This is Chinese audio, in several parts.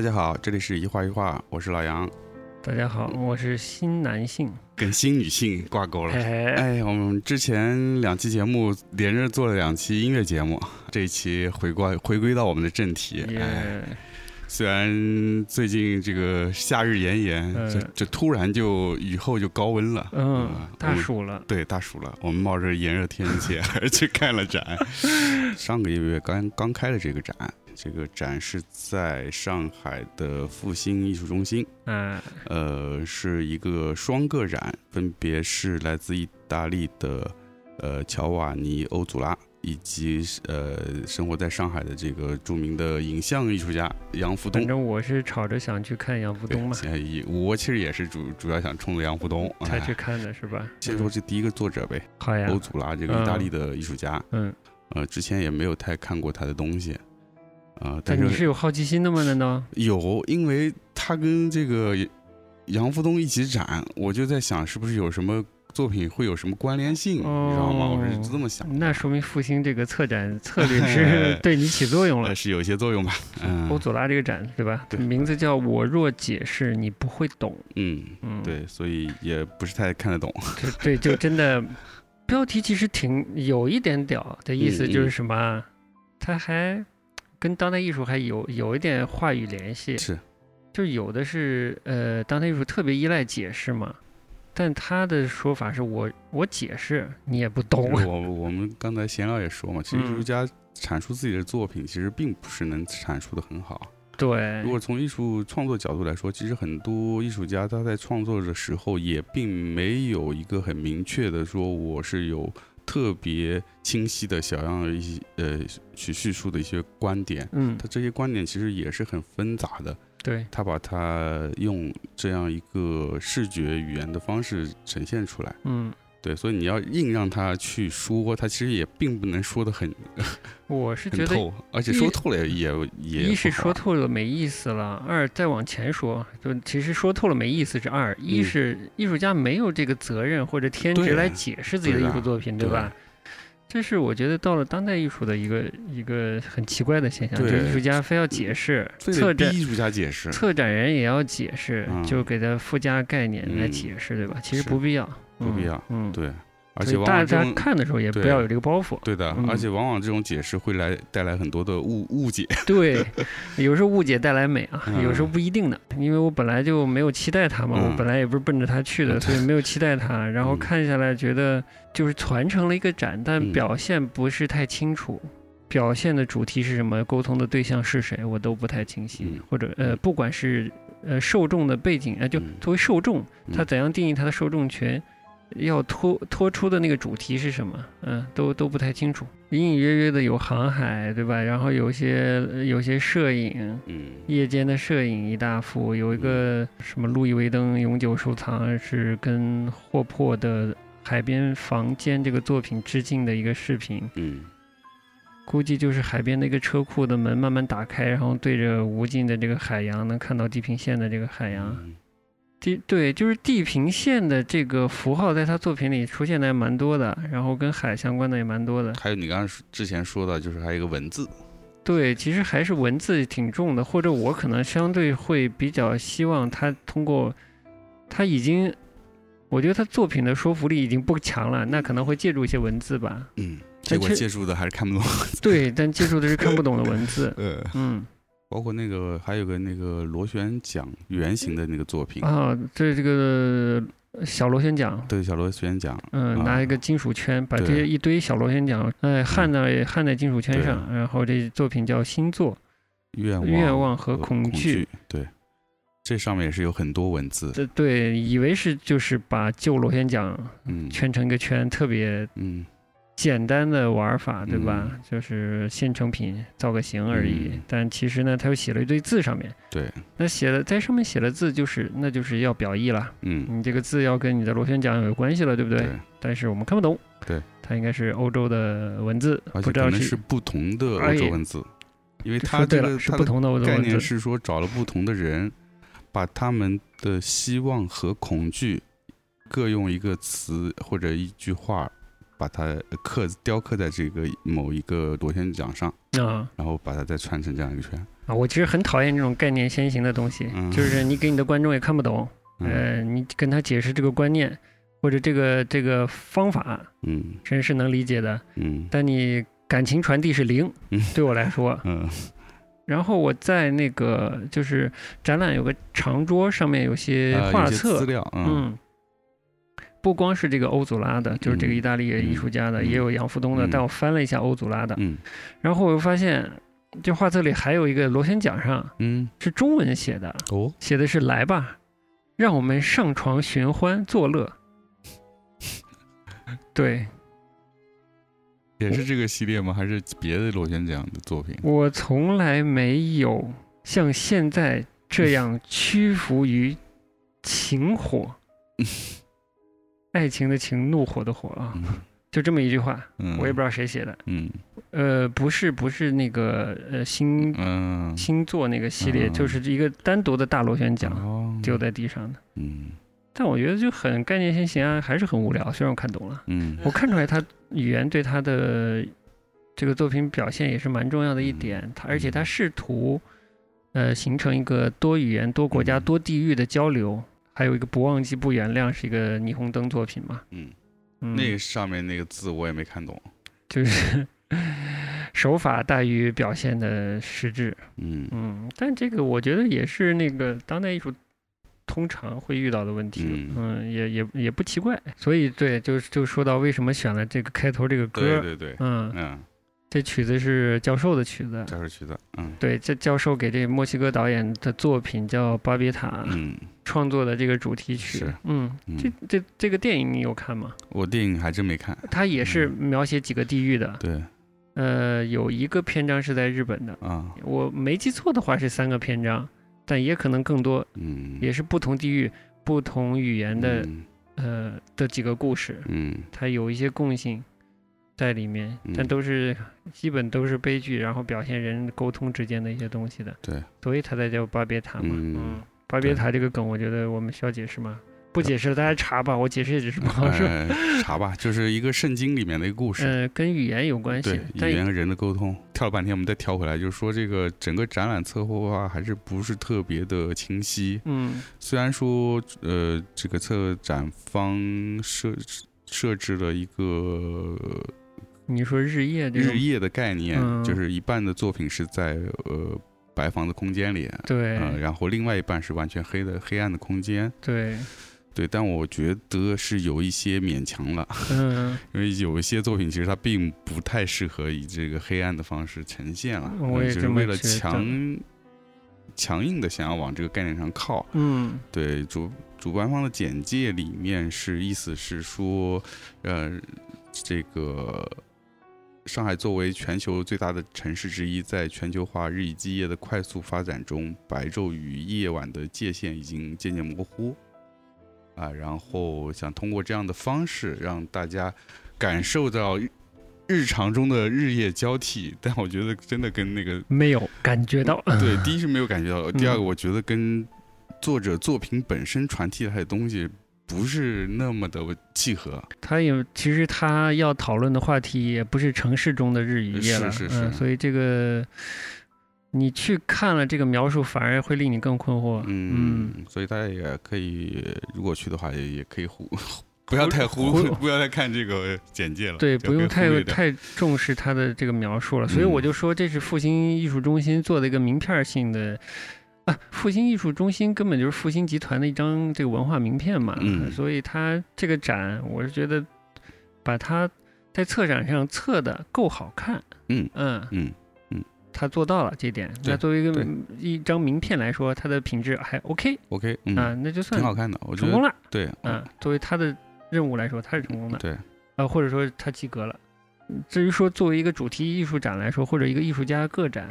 大家好，这里是一画一画，我是老杨，大家好，我是新男性，跟新女性挂钩了。哎，我们之前两期节目连着做了两期音乐节目，这一期回归回归到我们的正题。哎，虽然最近这个夏日炎炎，嗯。这这突然就雨后就高温了，嗯啊，大暑了，对，大暑了，我们冒着炎热天气 去看了展。上个月刚刚开了这个展，这个展是在上海的复兴艺术中心，嗯，呃，是一个双个展，分别是来自意大利的呃乔瓦尼·欧祖拉，以及呃生活在上海的这个著名的影像艺术家杨福东反。正我是吵着想去看杨福东嘛，我其实也是主主要想冲着杨福东哎才去看的是吧？先说这第一个作者呗，好呀欧，祖拉这个意大利的艺术家，嗯，呃，之前也没有太看过他的东西，呃，但是你是有好奇心的吗？难道？有，因为他跟这个杨福东一起展，我就在想是不是有什么作品会有什么关联性，你知道吗？我是这么想，那说明复兴这个策展 策略是对你起作用了呃。是有一些作用吧，嗯欧佐拉这个展对吧？对名字叫“我若解释，你不会懂嗯”。，嗯，对，所以也不是太看得懂，就对，就真的标题其实挺有一点屌的意思，就是什么啊？它还跟当代艺术还有有一点话语联系，是，就是有的是呃，当代艺术特别依赖解释嘛，但他的说法是我我解释你也不懂，我我们刚才闲聊也说嘛，其实艺术嗯。家阐述自己的作品，其实并不是能阐述的很好。对如，果从艺术创作角度来说，其实很多艺术家他在创作的时候也并没有一个很明确的说我是有特别清晰的想要一些呃去叙述的一些观点，嗯，他这些观点其实也是很纷杂的，对，他把它用这样一个视觉语言的方式呈现出来。嗯，对，所以你要硬让他去说，他其实也并不能说的很我是觉得透，而且说透了也也也一是说透了没意思了，二再往前说，就其实说透了没意思是二，一嗯是艺术家没有这个责任或者天职来解释自己的艺术作品，对对吧？这是我觉得到了当代艺术的一个一个很奇怪的现象，就对是艺术家非要解释，策展艺术家解释。策展人也要解释，嗯就给他附加概念来嗯解释，对吧？其实不必要，不必要嗯，嗯，对，而且大家看的时候也不要有这个包袱，对的，嗯而且往往这种解释会来带来很多的误误解。对，有时候误解带来美啊，嗯有时候不一定的，因为我本来就没有期待它嘛，嗯我本来也不是奔着它去的，嗯所以没有期待它。然后嗯看下来觉得就是传承了一个展，但嗯表现不是太清楚。表现的主题是什么？沟通的对象是谁？我都不太清晰，嗯或者呃，嗯不管是呃受众的背景，呃，就嗯作为受众，他嗯怎样定义他的受众群，要拖拖出的那个主题是什么？嗯，都都不太清楚，隐隐约约的有航海，对吧？然后有些呃有些摄影，嗯夜间的摄影一大幅，有一个什么路易威登永久收藏是跟霍珀的海边房间这个作品致敬的一个视频，嗯估计就是海边的一个车库的门慢慢打开，然后对着无尽的这个海洋，能看到地平线的这个海洋。嗯地对，就是地平线的这个符号，在他作品里出现的还蛮多的，然后跟海相关的也蛮多的。还有你刚刚之前说的，就是还有一个文字，对，其实还是文字挺重的，或者我可能相对会比较希望他通过，他已经，我觉得他作品的说服力已经不强了，那可能会借助一些文字吧。嗯，结果借助的还是看不懂。对，但借助的是看不懂的文字。嗯，嗯，包括那个还有个那个螺旋桨圆形的那个作品，啊，这这个小螺旋桨，对，小螺旋桨，嗯，啊拿一个金属圈，把这些一堆小螺旋桨，哎，焊在焊在金属圈上，然后这作品叫星座，愿望愿望和恐恐惧。对，这上面也是有很多文字，这对，以为是就是把旧螺旋桨嗯。圈成一个圈，特别嗯简单的玩法，对吧？嗯就是现成品造个型而已。嗯但其实呢，他又写了一堆字上面，对，那写的在上面写的字就是那就是要表意了，嗯。你这个字要跟你的螺旋桨有关系了，对不对？对，但是我们看不懂，对，它应该是欧洲的文字，而且不知道可能是不同的欧哎洲文字，因为它这个它的是不同的欧洲概文字。念是说找了不同的人，把他们的希望和恐惧各用一个词或者一句话，把它刻雕刻在这个某一个螺旋桨上，啊然后把它再串成这样一个圈。啊，我其实很讨厌这种概念先行的东西，嗯。就是你给你的观众也看不懂，嗯。呃，你跟他解释这个观念或者这个这个方法，嗯。真是能理解的，嗯。但你感情传递是零嗯，对我来说。嗯。然后我在那个就是展览有个长桌，上面有些画册资，料，嗯。嗯，不光是这个欧祖拉的，就是这个嗯意大利艺术家的，嗯也有杨福东的，嗯。但我翻了一下欧祖拉的，嗯。然后我又发现这画册里还有一个螺旋桨上嗯。是中文写的，哦，写的是“来吧，让我们上床寻欢作乐”。对。也是这个系列吗？还是别的螺旋桨的作品？我从来没有像现在这样屈服于情火，爱情的情，怒火的火啊，嗯就这么一句话，嗯，我也不知道谁写的。嗯呃，不是，不是那个呃星嗯星座那个系列，嗯就是一个单独的大螺旋桨哦丢在地上的。嗯但我觉得就很概念先行啊，还是很无聊。虽然我看懂了，嗯我看出来他语言对他的这个作品表现也是蛮重要的一点。他而且他试图呃形成一个多语言、多国家、嗯多地域的交流。还有一个不忘记不原谅是一个霓虹灯作品嘛，嗯，嗯，那个上面那个字我也没看懂。就是 手法大于表现的实质。嗯嗯，但这个我觉得也是那个当代艺术通常会遇到的问题，嗯嗯，也也也不奇怪。所以对，就就说到为什么选了这个开头这个歌，对对对，嗯，嗯，这曲子是教授的曲子，教授曲子，嗯。对，这教授给这墨西哥导演的作品叫《巴别塔》嗯，创作的这个主题曲，嗯，嗯。这这这个电影你有看吗？我电影还真没看。它也是嗯。描写几个地域的，对。呃，有一个篇章是在日本的，啊，我没记错的话是三个篇章，但也可能更多，嗯，也是不同地域、不同语言的、嗯。呃的几个故事，嗯。它有一些共性在里面，但嗯都是基本都是悲剧，然后表现人沟通之间的一些东西的。对，所以它才叫巴别塔嘛。嗯嗯，巴别塔这个梗，我觉得我们需要解释吗？不解释了，大家查吧。我解释也只是不好说。呃查吧，就是一个圣经里面的一个故事。呃，跟语言有关系对，语言和人的沟通，跳了半天，我们再跳回来，就是说这个整个展览策划还是不是特别的清晰。嗯虽然说，呃，这个策展方设设置了一个你说日夜这日夜的概念，嗯就是一半的作品是在呃白房的空间里，对、呃，然后另外一半是完全黑的黑暗的空间。对，对，但我觉得是有一些勉强了，嗯，因为有一些作品其实它并不太适合以这个黑暗的方式呈现了，我也这么呃只是为了强强硬的想要往这个概念上靠。嗯对主主办方的简介里面是意思是说，呃，这个上海作为全球最大的城市之一，在全球化日以继夜的快速发展中，白昼与夜晚的界限已经渐渐模糊。啊，然后想通过这样的方式让大家感受到日日常中的日夜交替，但我觉得真的跟那个没有感觉到。对，第一是没有感觉到，第二个嗯我觉得跟作者作品本身传递的东西不是那么的契合。他也其实他要讨论的话题也不是城市中的日与夜了，是是是嗯，所以这个你去看了这个描述，反而会令你更困惑。嗯，所以大家也可以，如果去的话，也也可以忽 不要太忽忽 不要太看这个简介了，对，不用太太重视他的这个描述了，所以我嗯就说这是复兴艺术中心做的一个名片性的啊，复兴艺术中心根本就是复兴集团的一张这个文化名片嘛，嗯所以它这个展，我是觉得把它在策展上策的够好看，嗯嗯嗯他做到了这点。那作为一个一张名片来说，它的品质还 OK，OK，嗯，啊，那就算挺好看的，我觉得成功了对，啊。作为他的任务来说，他是成功的。对，啊，或者说他及格了。至于说作为一个主题艺术展来说，或者一个艺术家个展，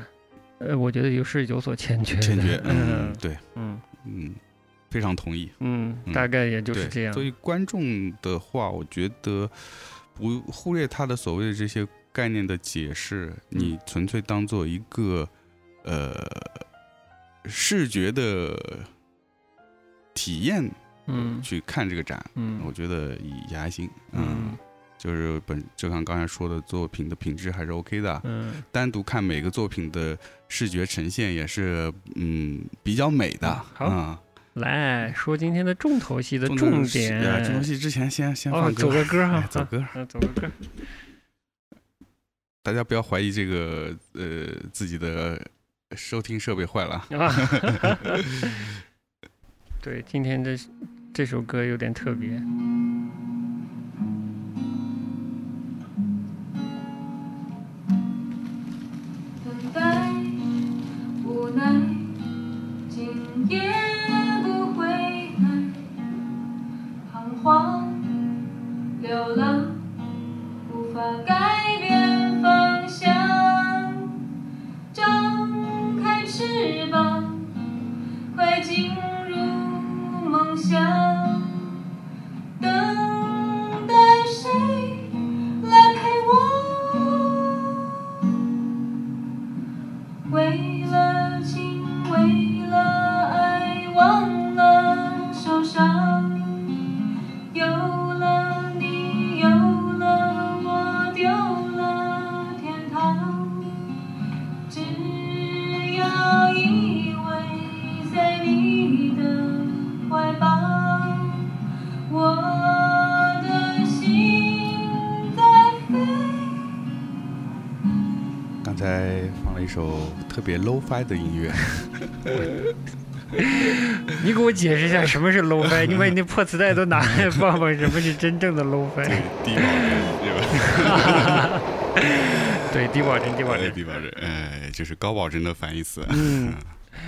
呃，我觉得有是有所欠缺。欠缺，嗯 嗯，对，嗯嗯，非常同意。嗯，嗯大概也就是，这样所以观众的话，我觉得不忽略他的所谓的这些概念的解释，你纯粹当做一个呃视觉的体验嗯去看这个展，嗯我觉得也也还行。嗯，就是本就像刚才说的，作品的品质还是 OK 的。嗯，单独看每个作品的视觉呈现也是嗯比较美的。好嗯来说今天的重头戏的重点。呃重头戏之前先先哦，放歌，走个歌哈哎，走歌。嗯，走个歌。大家不要怀疑这个呃自己的收听设备坏了。啊，对，今天这这首歌有点特别。待，无奈，今夜不回来，彷徨，流浪，无法改变方向。张开翅膀，快进入梦乡。别 low-fi 的音乐，你给我解释一下什么是 low fi？你把你那破磁带都拿来放放，什么是真正的 low fi？低保真对吧？对，低保真，低保哎真。低保真，哎，就是高保真的反义词。嗯，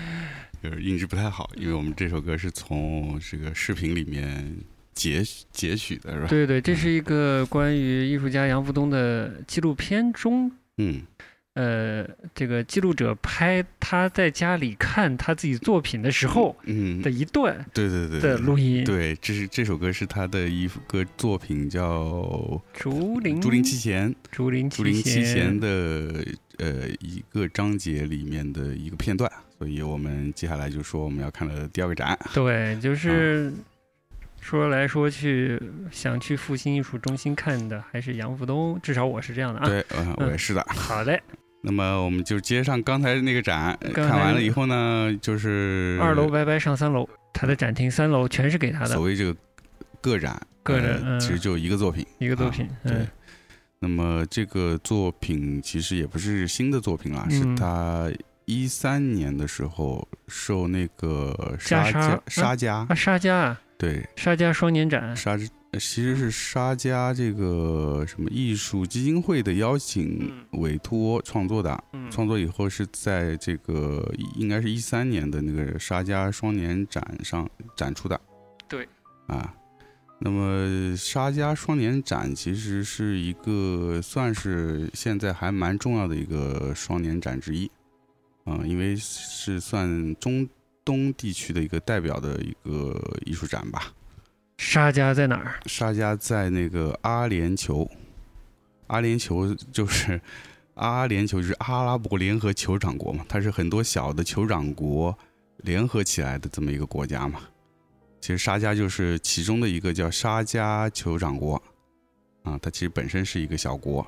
就是音质不太好，因为我们这首歌是从这个视频里面截截取的，是吧？对对，这是一个关于艺术家杨福东的纪录片中，嗯，呃，这个记录者拍他在家里看他自己作品的时候嗯，的一段对对对的录音。对，这是这首歌是他的一个作品，叫《竹林竹林七贤》，竹林竹林七贤贤的呃一个章节里面的一个片段，所以我们接下来就说我们要看的第二个展。对，啊就是说来说去，想去复兴艺术中心看的还是杨福东，至少我是这样的啊。对，嗯，我也是的。好嘞，那么我们就接上刚才那个展，看完了以后呢，就是二楼拜拜上三楼，他的展厅三楼全是给他的。所谓这个个展，个人其实就一个作品。一个作品。对嗯，那么这个作品其实也不是新的作品啦，嗯。是他一三年的时候受那个沙袈裟家沙家啊，沙家啊，对。沙家双年展。沙其实是沙家这个什么艺术基金会的邀请委托创作的，嗯创作以后是在这个应该是一三年的那个沙家双年展上展出的。对，啊，那么沙家双年展其实是一个算是现在还蛮重要的一个双年展之一，嗯，因为是算中东地区的一个代表的一个艺术展吧。沙迦在哪儿？沙迦在那个阿联酋，阿联酋就是 阿联酋就是阿拉伯联合酋长国嘛，它是很多小的酋长国联合起来的这么一个国家嘛。其实沙迦就是其中的一个叫沙迦酋长国，啊，它其实本身是一个小国，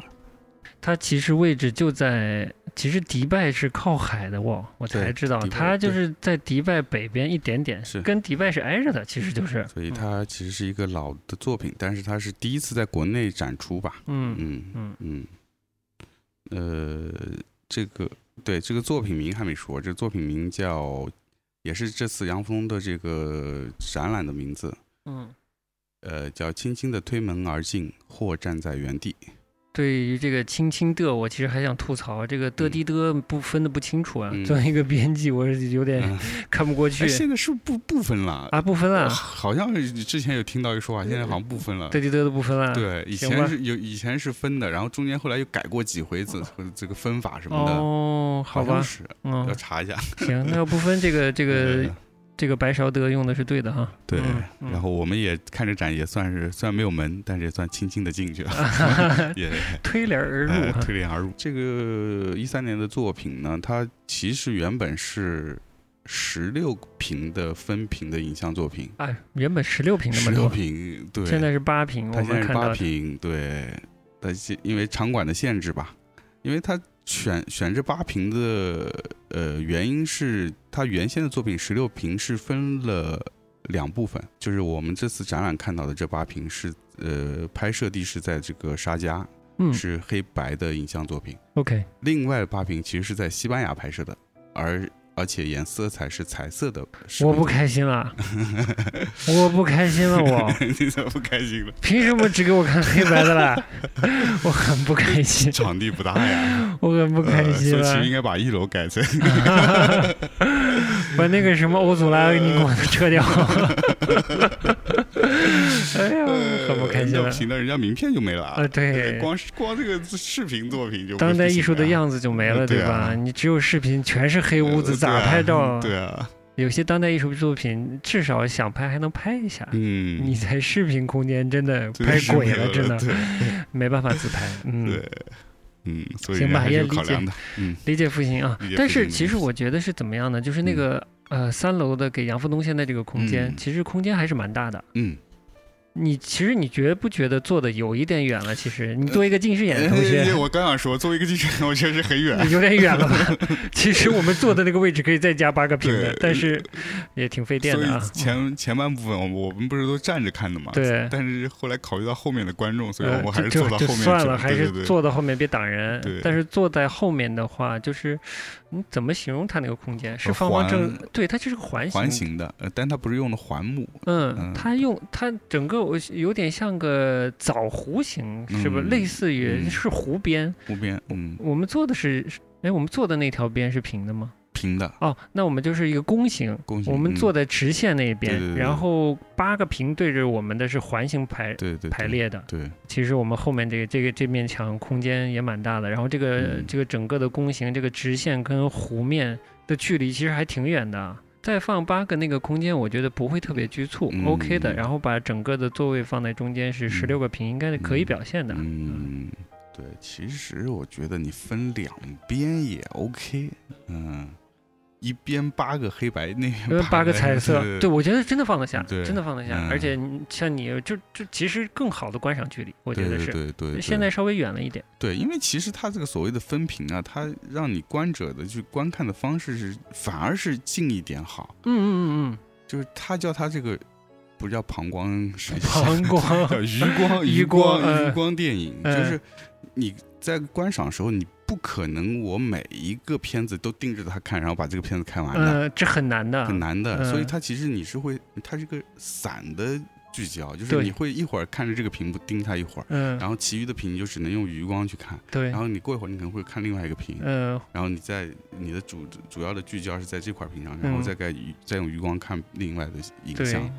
它其实位置就在，其实迪拜是靠海的哦，我才知道，它就是在迪拜北边一点点，是。跟迪拜是挨着的，其实就是。所以它其实是一个老的作品，但是它是第一次在国内展出吧。嗯嗯嗯。嗯，呃，这个对这个作品名还没说，这个作品名叫，也是这次杨峰的这个展览的名字，嗯，呃，叫“轻轻的推门而进，或站在原地对于这个轻轻的，我其实还想吐槽，这个的滴的不分的不清楚啊。嗯作为一个编辑，我是有点嗯 看不过”。去哎，现在是不是不不分了？啊，不分呃了，好像之前有听到一个说法，现在好像不分了。的滴的都不分了。对，以前是有以前是分的，然后中间后来又改过几回这这个分法什么的，哦，好吧，好像是嗯要，查一下。行，那要不分这个这个 呃这个白勺德用的是对的哈。对，然后我们也看着展，也算是虽然没有门，但是也算轻轻的进去了，也推帘而入呃。推帘而入。这个一三年的作品呢，它其实原本是十六平的分屏的影像作品，哎，原本十六平那十六么多，屏，对，现在是八平，我它现在是八们看到的。屏，对，它是因为场馆的限制吧，因为它选选这八瓶的呃原因是他原先的作品十六瓶是分了两部分，就是我们这次展览看到的这八瓶是呃拍摄地是在这个沙加，嗯是黑白的影像作品，，OK，另外八瓶其实是在西班牙拍摄的，而而且颜色才是彩色的。我不开心了，我不开心了，我 你怎么不开心了？凭什么只给我看黑白的啦？我很不开心，场地不大呀，我很不开呃心了所以其实应。该把一楼改成 把那个什么欧祖拉给你给我撤掉。哎呀，很不开心了不。行，了人家名片就没了啊，。对，光是光这个视频作品就当代艺术的样子就没了，呃对啊吧？你只有视频，全是黑屋子，呃咋拍照啊？对啊，有些当代艺术作品，至少想拍还能拍一下。嗯，你在视频空间真的拍鬼了，真的没办法自拍。嗯，对，嗯，所以行吧也理解有考量的，嗯理解复兴啊。但是其实我觉得是怎么样呢？就是那嗯个呃三楼的给杨富东现在这个空间嗯，其实空间还是蛮大的。嗯。你其实你觉不觉得坐的有一点远了？其实你作为一个近视眼的同哎学，我刚想说，作为一个近视眼，我觉得是很远。有点远了吧？其实我们坐的那个位置可以再加八个屏的，但是也挺费电的啊。前前半部分我们我们不是都站着看的嘛？对但是后来考虑到后面的观众，所以呃我还是坐到后面算了。还是坐到后面别挡人对。但是坐在后面的话，就是你怎么形容它那个空间？是呃方方正环，对，它就是个环形。环形的，呃，但它不是用的环木，嗯嗯，它用它整个我有点像个枣弧形，是不类似于嗯是弧边。湖边，嗯，我们做的是，哎，我们做的那条边是平的吗？平的，哦，那我们就是一个弓形，弓形我们嗯坐在直线那边，对对对然后八个屏对着我们的是环形排对对，对，排列的。对，其实我们后面这个这个这面墙空间也蛮大的，然后这个、嗯这个整个的弓形，这个直线跟弧面的距离其实还挺远的。再放八个那个空间，我觉得不会特别局促、嗯 o k 的。然后把整个的座位放在中间是十六个屏，应该是可以表现的。嗯，对，其实我觉得你分两边也 OK，嗯，一边八个黑白，那边八个彩色，对对我觉得真的放得下，真的放得下。嗯。而且像你就就其实更好的观赏距离，我觉得是。对对对，现在稍微远了一点，对，因为其实它这个所谓的分屏啊，它让你观者的去观看的方式是反而是近一点好，嗯嗯嗯嗯。就是它叫它这个不叫膀胱是嗯，膀胱 叫余光余 余光余光电影，呃就是你在观赏时候，你不可能我每一个片子都盯着它看，然后把这个片子看完的，呃，这很难的，很难的。所以嗯它其实你是会，它是个散的聚焦，就是你会一会儿看着这个屏幕盯它一会儿。嗯，然后其余的屏你就只能用余光去看，对。然，后你过一会儿你可能会看另外一个屏，嗯然后你在你的主主要的聚焦是在这块屏上，然后嗯。再盖余再用余光看另外的影像，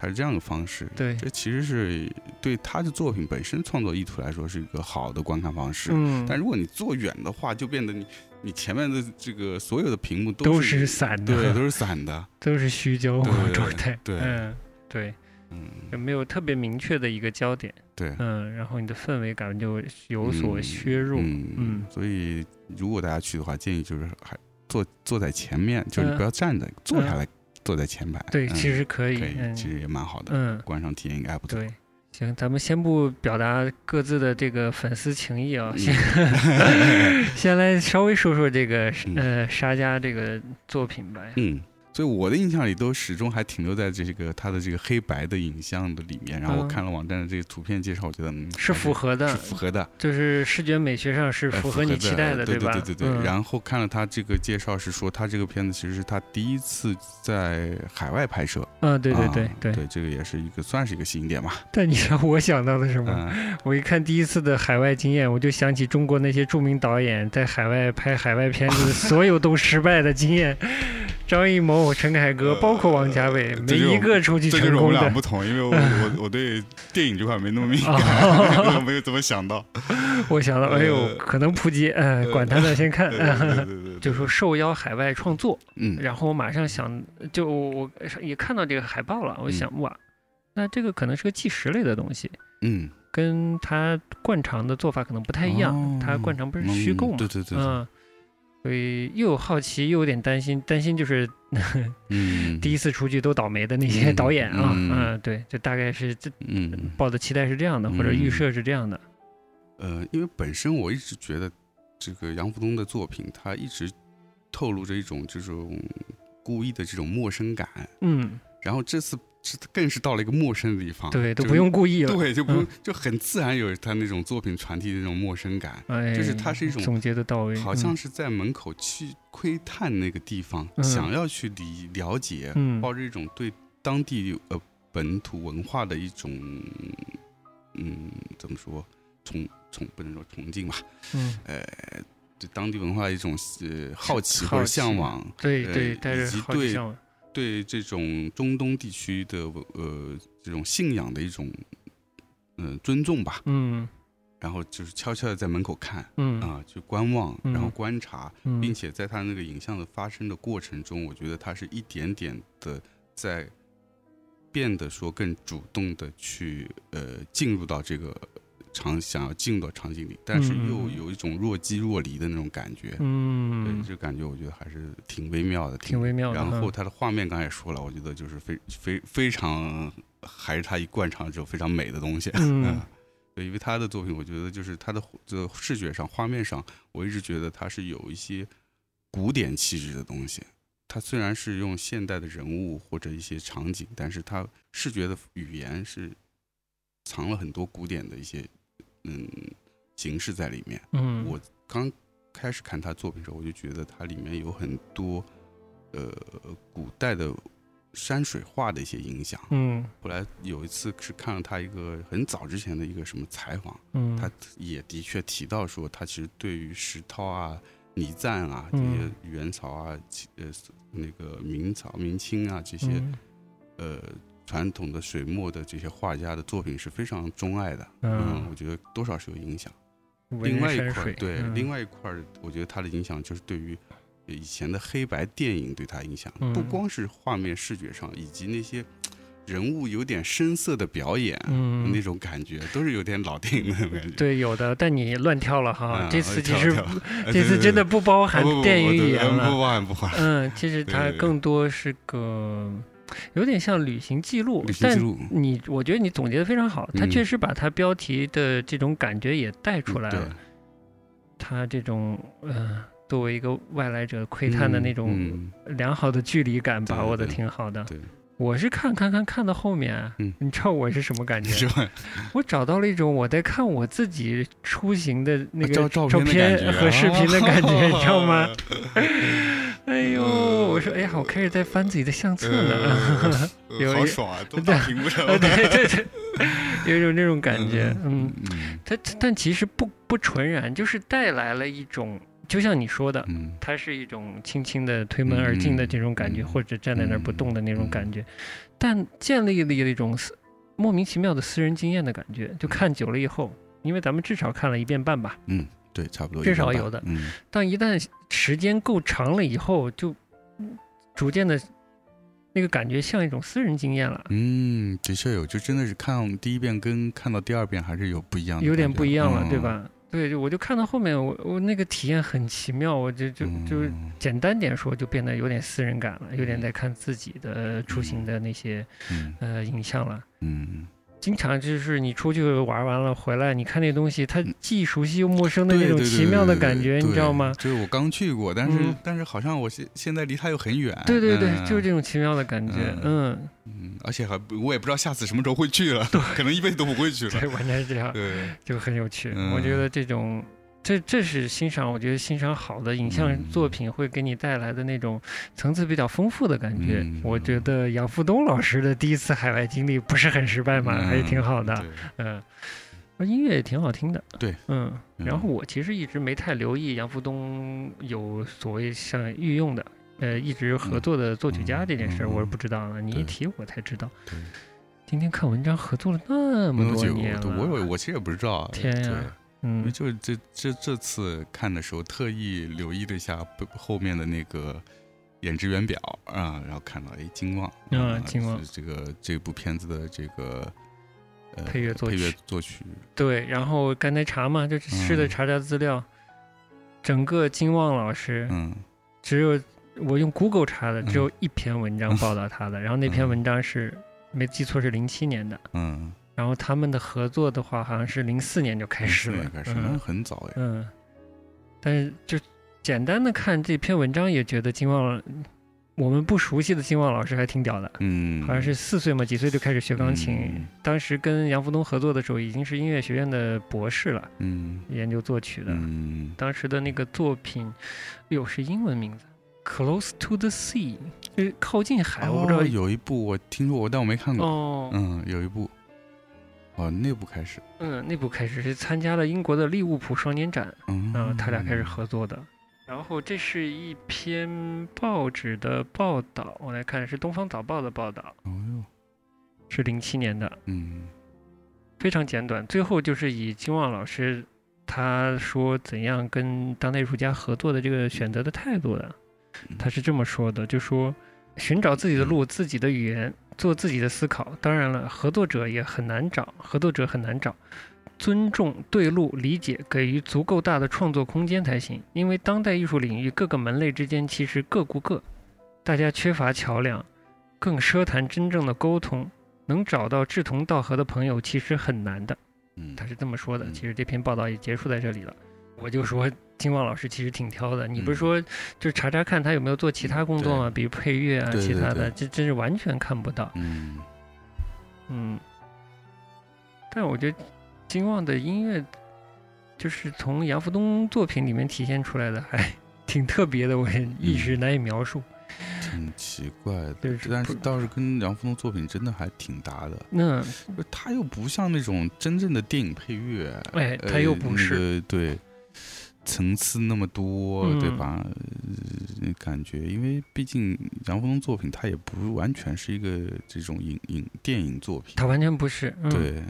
它是这样的方式。对，这其实是对他的作品本身创作意图来说是一个好的观看方式。嗯，但如果你坐远的话，就变得你你前面的这个所有的屏幕都是是散的，对，都是散的。都是虚焦对状态，对嗯，对，嗯，也没有特别明确的一个焦点，对，嗯，然后你的氛围感就有所削弱，嗯嗯所以如果大家去的话，建议就是还坐坐在前面，就是不要站着，坐下来坐在前排。对，嗯其实可以，可以，嗯其实也蛮好的，嗯，观赏体验应该还不错。对。行，咱们先不表达各自的这个粉丝情谊啊，先 先来稍微说说这个嗯呃沙家这个作品吧。嗯，所以我的印象里都始终还停留在这个它的这个黑白的影像的里面。然后我嗯看了网站的这个图片介绍，我觉得嗯是符合的是，符合的，就是视觉美学上是呃符合你期待的，对吧？对对对然后看了他这个介绍是说，他这个片子其实是他第一次在海外拍摄。嗯，对对对啊对。对，这个也是一个算是一个新点吧。但你知道我想到的是什么？嗯，我一看第一次的海外经验，我就想起中国那些著名导演在海外拍海外片子，所有都失败的经验。张艺谋、陈凯歌，包括王家卫，没一个出去这就是我成功的。们俩不同，因为我我 我对电影这块没那么敏感，没有怎么想到。我想到，哎呦，呃可能扑街，哎，管他呢，先看 就说受邀海外创作，嗯，然后我马上想，就我也看到这个海报了，我想哇，那这个可能是个纪实类的东西，嗯，跟他惯常的做法可能不太一样。哦他惯常不是虚构嘛？对对对，嗯，所以又有好奇，又有点担心。担心就是 嗯，第一次出去都倒霉的那些嗯导演啊，嗯。嗯，对，就大概是这嗯。抱的期待是这样的，或者预嗯。设是这样的。呃，因为本身我一直觉得这个杨福东的作品，他一直透露着一种这种故意的这种陌生感，嗯，然后这次是更是到了一个陌生的地方，对，都不用故意了。对，就不用嗯就很自然有他那种作品传递的那种陌生感，哎，就是它是一种总结的到位，好像是在门口去窥探那个地方，嗯想要去理了解，嗯抱着一种对当地呃本土文化的一种嗯怎么说崇崇不能说崇敬吧，嗯，呃对当地文化的一种呃好奇好或者向往，呃对对，带着以及对好奇向往。对这种中东地区的呃这种信仰的一种嗯、呃尊重吧，嗯。然后就是悄悄的在门口看嗯。啊，去观望，然后嗯观察，嗯，并且在他那个影像的发生的过程中，我觉得他是一点点的在变得说更主动的去呃进入到这个场，想要进到场景里，但是嗯嗯又嗯有一种若即若离的那种感觉。对，嗯，这感觉我觉得还是挺微妙的，挺微妙的。然后嗯它的画面刚才也说了，我觉得就是非非非常还是他一贯常这种非常美的东西。嗯对，因为他的作品，我觉得就是他的这个视觉上、画面上，我一直觉得他是有一些古典气质的东西。他虽然是用现代的人物或者一些场景，但是他视觉的语言是藏了很多古典的一些嗯形式在里面。嗯，我刚开始看他作品的时候，我就觉得它里面有很多呃古代的山水画的一些影响。嗯后来有一次是看了他一个很早之前的一个什么采访，嗯，他也的确提到说，他其实对于石涛啊、倪瓒啊这嗯些元朝啊、其呃那个明朝、明清啊这些、嗯呃传统的水墨的这些画家的作品是非常钟爱的。嗯我觉得多少是有影响。另外一块儿，对，嗯另外一块儿，我觉得它的影响就是对于以前的黑白电影对它影响，不嗯光是画面视觉上，以及那些人物有点深色的表演，嗯那种感觉，都是有点老电影的那种感觉。对，有的，但你乱跳了哈。啊这次其实跳跳呃 这次真的不包含电影语言了。呃不包含不包含。嗯，其实它更多是个有点像旅行记录，旅行但记录你我觉得你总结的非常好，它嗯确实把他标题的这种感觉也带出来对了。它这种呃，作为一个外来者窥探的那种嗯良好的距离感，把握的挺好的。对我是看看看看到后面你知道我是什么感觉？我找到了一种我在看我自己出行的那个照片和视频的感觉，啊你知道吗？哎呦，我说，哎呀，我开始在翻自己的相册呢。呃 有一好爽啊，都到屏幕上。呃，了。对对对，有一种那种感觉，嗯，嗯它但其实不不纯然，就是带来了一种，就像你说的，嗯。它是一种轻轻的推门而进的这种感觉，嗯或者站在那儿不动的那种嗯感觉，但建立了一种私莫名其妙的私人经验的感觉，就看久了以后，因为咱们至少看了一遍半吧，嗯，对，差不多至少有的嗯但一旦时间够长了以后，就逐渐的。那个感觉像一种私人经验了，嗯，的确有，就真的是看第一遍跟看到第二遍还是有不一样的，有点不一样了，对嗯？吧？对，就我就看到后面，我我那个体验很奇妙，我就就就嗯简单点说，就变得有点私人感了，有点在看自己的出行的那些嗯呃影像了。嗯，经常就是你出去玩完了回来，你看那东西，它既熟悉又陌生的那种奇妙的感觉，你知道吗？就是我刚去过，但是、嗯但是好像我现现在离它又很远。对对对，嗯就是这种奇妙的感觉，嗯，嗯，而且还我也不知道下次什么时候会去了，可能一辈子都不会去了。对，完全是这样，对，就很有趣。嗯我觉得这种。这这是欣赏，我觉得欣赏好的影像嗯作品会给你带来的那种层次比较丰富的感觉。嗯我觉得杨福东老师的第一次海外经历不是很失败嘛，还是挺好的。嗯，而音乐也挺好听的。对，嗯，嗯然后我其实一直没太留意杨福东有所谓像御用的，呃，一直合作的作曲家这件事我是不知道的。你一提我才知道。今天看文章合作了那么多年了，我我其实也不知道。天呀对因为嗯。就是这这这次看的时候，特意留意了一下背后面的那个演职员表啊，然后看到哎金旺嗯金旺是这个这部片子的这个呃配乐作曲配乐曲作曲，对，然后刚才查嘛，就是试的嗯。查查资料，整个金旺老师嗯。只有我用 Google 查的，嗯。只有一篇文章报道他的，然后那篇文章是没记错是零七年的，嗯，然后他们的合作的话好像是零四年就开始了，开始，嗯那很早哎。嗯，但是就简单的看这篇文章，也觉得金旺，我们不熟悉的金旺老师还挺屌的，嗯，好像是四岁嘛，几岁就开始学钢琴。嗯当时跟杨福东合作的时候，已经是音乐学院的博士了，嗯研究作曲的。嗯当时的那个作品，又是英文名字，Close to the Sea，就是靠近海。我不知道哦有一部我听说过，但我没看过。哦，嗯，有一部。哦，内部开始。嗯，内部开始是参加了英国的利物浦双年展，嗯，然后他俩开始合作的。然后这是一篇报纸的报道，我来看是《东方早报》的报道，哦哟，是零七年的，嗯非常简短。最后就是以金旺老师他说怎样跟当代艺术家合作的这个选择的态度的，他是这么说的，就说寻找自己的路、自己的语言，做自己的思考。当然了，合作者也很难找，合作者很难找。尊重、对路、理解，给予足够大的创作空间才行。因为当代艺术领域各个门类之间其实各顾各，大家缺乏桥梁，更奢谈真正的沟通。能找到志同道合的朋友其实很难的。嗯，他是这么说的。嗯其实这篇报道也结束在这里了。我就说金旺老师其实挺挑的，你不是嗯说就查查看他有没有做其他工作吗？比如配乐啊，其他的，这真是完全看不到。嗯嗯，但我觉得金旺的音乐，就是从杨福东作品里面体现出来的，还 挺特别的，我也一时难以描述。挺奇怪的，就是但是倒是跟杨福东作品真的还挺搭的。那他又不像那种真正的电影配乐，哎，呃他又不是，那个对层次那么多，嗯对吧？呃感觉，因为毕竟杨福东作品，他也不完全是一个这种影影电影作品，他完全不是。嗯、，对，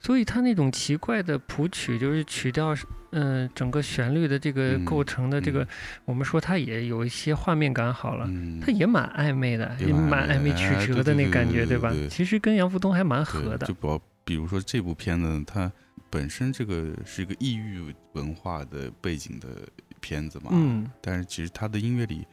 所以他那种奇怪的谱曲，就是曲调，嗯、整个旋律的这个嗯构成的这个，嗯我们说它也有一些画面感好了。嗯它也蛮暧昧的，也也蛮蛮暧昧曲折的那感觉，对对对？其实跟杨福东还蛮合，的就。比比如说这部片子，它本身这个是一个异域文化的背景的片子嘛，嗯，但是其实它的音乐里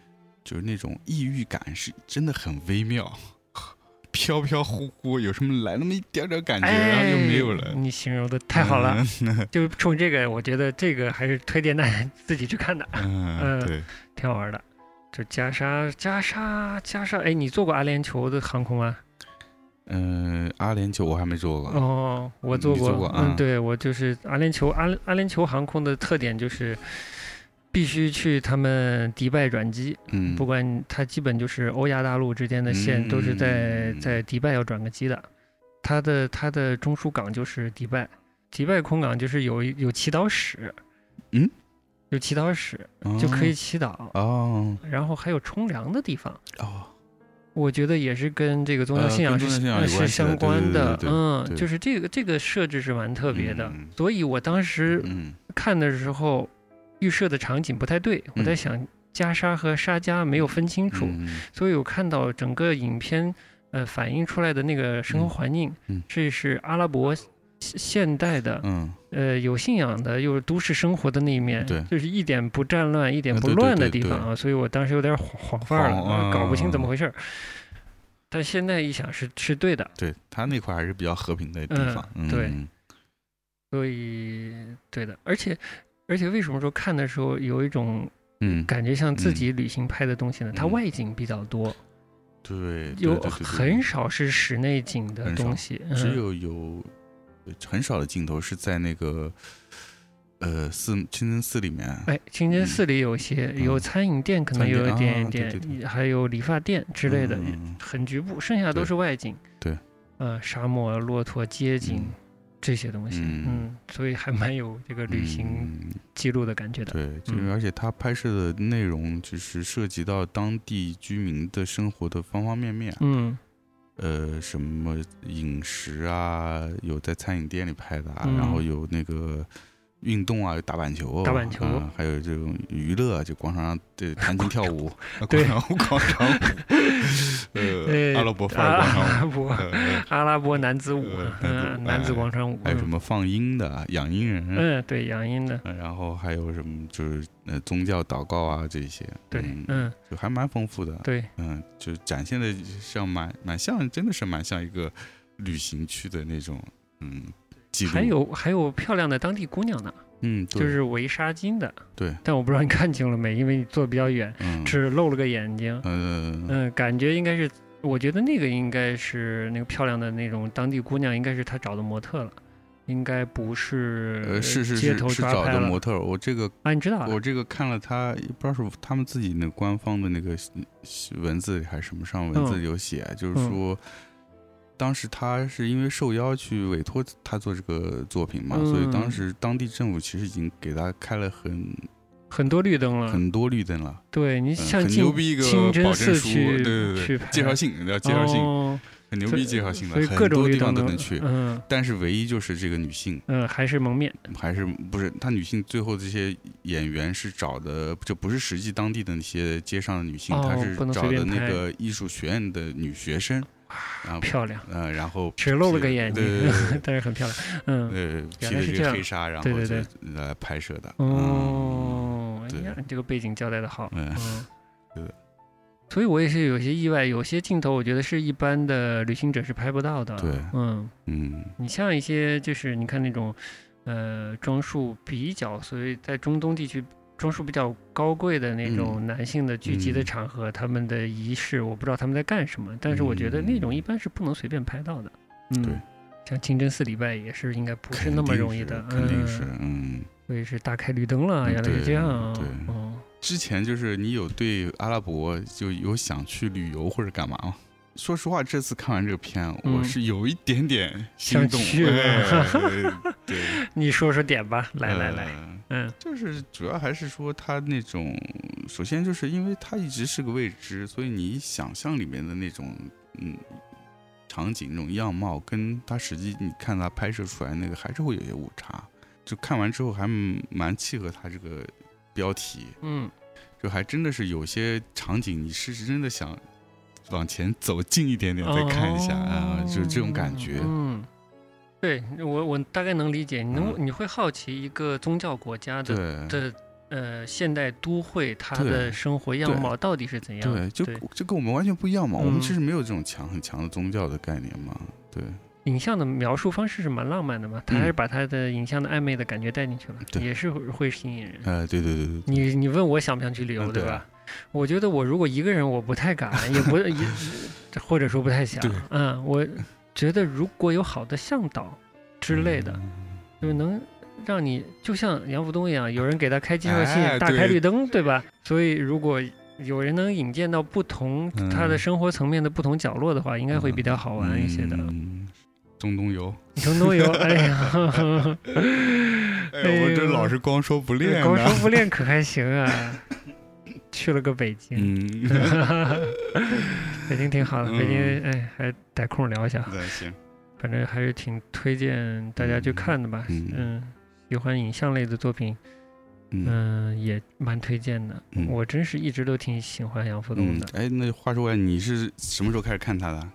就是那种异域感是真的很微妙，飘飘忽忽，有什么来那么一点点感觉，然后就没有了哎。你形容的太好了，嗯 就冲这个，我觉得这个还是推荐大家 自己去看的，嗯，嗯对，挺好玩的。就加沙，加沙，加沙，哎，你坐过阿联酋的航空吗？嗯，阿联酋我还没坐过，哦，我坐过，嗯，坐过啊。对我就是阿联酋，阿阿联酋航空的特点就是必须去他们迪拜转机，嗯，不管它基本就是欧亚大陆之间的线都是在嗯。在迪拜要转个机的，它的它的中枢港就是迪拜，迪拜空港就是有有祈祷室，嗯，有祈祷室哦。就可以祈祷，哦。然后还有冲凉的地方。哦，我觉得也是跟这个宗教呃信仰是、是关的相关对对对对嗯，就是这个这个设置是蛮特别的，嗯。所以我当时嗯。看的时候预设的场景不太对，我在嗯。想加沙和沙迦没有分清楚，嗯所以我看到整个影片呃反映出来的那个生活环境，嗯。这是阿拉伯现现代的，嗯呃有信仰的，又是都市生活的那一面，对就是一点不战乱、一点不乱的地方啊，所以我当时有点晃晃范儿了，晃呃搞不清怎么嗯。回事儿。但现在一想是是对的，对他那块还是比较和平的地嗯方，对。嗯所以对的，而且而且为什么说看的时候有一种嗯，感觉像自己旅行拍的东西呢？它嗯。外景比较多，对，对有对对对很少是室内景的东西，只嗯。有有呃很少的镜头是在那个呃寺清真寺里面，哎，清真寺里有些有嗯餐饮店，可能有一点啊对点，对对还有理发店之类的，很局部，剩下都是外景。对，呃，沙漠、骆驼、街景、嗯这些东西，嗯嗯，所以还蛮有这个旅行嗯记录的感觉的。对，就而且他拍摄的内容就是涉及到当地居民的生活的方方面面，嗯呃，什么饮食啊，有在餐饮店里拍的啊，嗯。然后有那个运动啊，打板球，打板球。啊还有这种娱乐，就广场上对弹琴跳舞，广场舞广场舞，呃，呃阿拉伯阿广场舞，拉伯呃阿拉伯男子舞呃，嗯，男子广场舞，还有什么放鹰的养鹰人，嗯，对，养鹰的，呃然后还有什么就是呃宗教祷告啊这些，对嗯，嗯，就还蛮丰富的，对，嗯，就展现的像蛮蛮像，真的是蛮像一个旅行区的那种，嗯，记录，还有还有漂亮的当地姑娘呢，嗯，就是围纱巾的，对，但我不知道你看清了没，因为你坐的比较远，嗯，只露了个眼睛，呃，嗯，感觉应该是，我觉得那个应该是那个漂亮的那种当地姑娘，应该是他找的模特了，应该不是呃，是是是是找的模特，我这个啊，你知道啊。我这个看了他，不知道是他们自己那官方的那个文字还是什么上文字嗯。有写，就是嗯。说。当时他是因为受邀去委托他做这个作品嘛，所以当嗯。时当地政府其实已经给他开了很很多绿灯了，很多绿灯了，对你嗯很牛逼一个保证书，对对对，去介绍信要介绍信，哦很牛逼介绍信的，所以很各种绿多地方都能去。嗯。但是唯一就是这个女性嗯，还是蒙面，还是不是她女性最后这些演员是找的，就不是实际当地的那些街上的女性，哦她是找的那个艺术学院的女学生，然后漂亮，嗯，然后只露了个眼睛对对对，但是很漂亮，嗯，呃，披原来是这样的这个黑纱，然后就对对对来拍摄的。哦，对哎呀，你这个背景交代的好，嗯嗯 对。所以我也是有些意外，有些镜头我觉得是一般的旅行者是拍不到的。对嗯，嗯你像一些就是你看那种，呃，装束比较，所以在中东地区装束比较高贵的那种男性的聚集的嗯场合，他们的仪式，我不知道他们在干什么，但是我觉得那种一般是不能随便拍到的。嗯，对，像清真寺礼拜也是应该不是那么容易的，肯定是嗯，嗯。所以是大开绿灯了，嗯原来是这样啊，对嗯。之前就是你有对阿拉伯就有想去旅游或者干嘛吗？说实话，这次看完这个片，嗯我是有一点点心动。想去哎对，你说说点吧，来来来，呃嗯就是主要还是说他那种，首先就是因为他一直是个未知，所以你想象里面的那种嗯场景、那种样貌，跟他实际你看他拍摄出来那个还是会有些误差。就看完之后还蛮契合他这个标题，嗯，就还真的是有些场景，你是真的想往前走近一点点再看一下啊，就这种感觉。嗯，对我我大概能理解，你能、嗯你会好奇一个宗教国家的的呃现代都会它的生活样貌到底是怎样？对，就对就跟我们完全不一样嘛。我们嗯其实没有这种强很强的宗教的概念嘛。对，影像的描述方式是蛮浪漫的嘛，他还是嗯把他的影像的暧昧的感觉带进去了，对也是会会吸引人。呃，对对对对对，你你问我想不想去旅游，对吧？我觉得我如果一个人，我不太敢，也不 也，或者说不太想。嗯，我觉得如果有好的向导之类的，嗯就是能让你就像杨福东一样，有人给他开介绍信，大开绿灯，对吧？所以如果有人能引荐到不同嗯他的生活层面的不同角落的话，应该会比较好玩一些的。嗯中东游，中东游，哎呀，哎，我这老是光说不 练光说。不练可还行啊？去了个北京，嗯，北京挺好的，嗯北京哎，还逮空聊一下，那行，反正还是挺推荐大家去看的吧。嗯嗯，喜欢影像类的作品，嗯嗯，也蛮推荐的。嗯我真是一直都挺喜欢杨福东的，，嗯哎，那话说回来，你是什么时候开始看他的？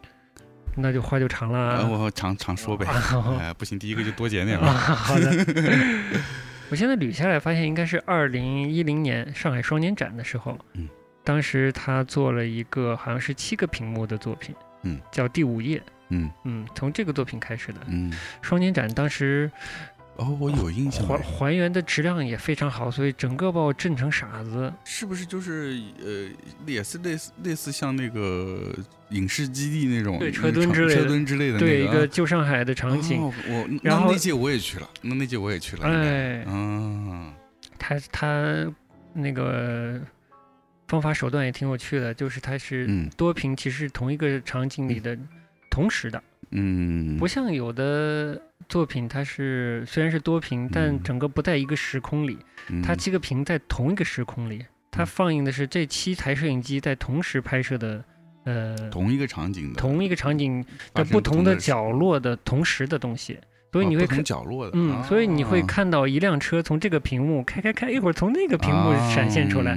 那就话就长了。我常常说呗。啊 哎，不行，第一个就多剪点啊，吧。好的。我现在捋下来，发现应该是二零一零年上海双年展的时候，嗯当时他做了一个好像是七个屏幕的作品，嗯，叫《第五页》，嗯嗯，从这个作品开始的。嗯，双年展当时哦，我有印象还哎，还原的质量也非常好，所以整个把我震成傻子。是不是就是呃，也是类似类似像那个影视基地那种对车墩之类的车墩之类的对，一个个旧上海的场景，哦、我然后那届我也去了，那那届我也去了。哎，嗯。他他那个方法手段也挺有趣的，就是它是嗯。多屏，其实是同一个场景里的同时的，嗯，不像有的作品，它是虽然是多屏，但嗯。整个不在一个时空里，嗯。它七个屏在同一个时空里，它嗯。放映的是这七台摄影机在同时拍摄的，呃，同一个场景的同一个场景的不同的角落的同时的东西，所以你会看哦，角落的，嗯，所以你会啊看到一辆车从这个屏幕开开开，一会儿从那个屏幕闪现出来，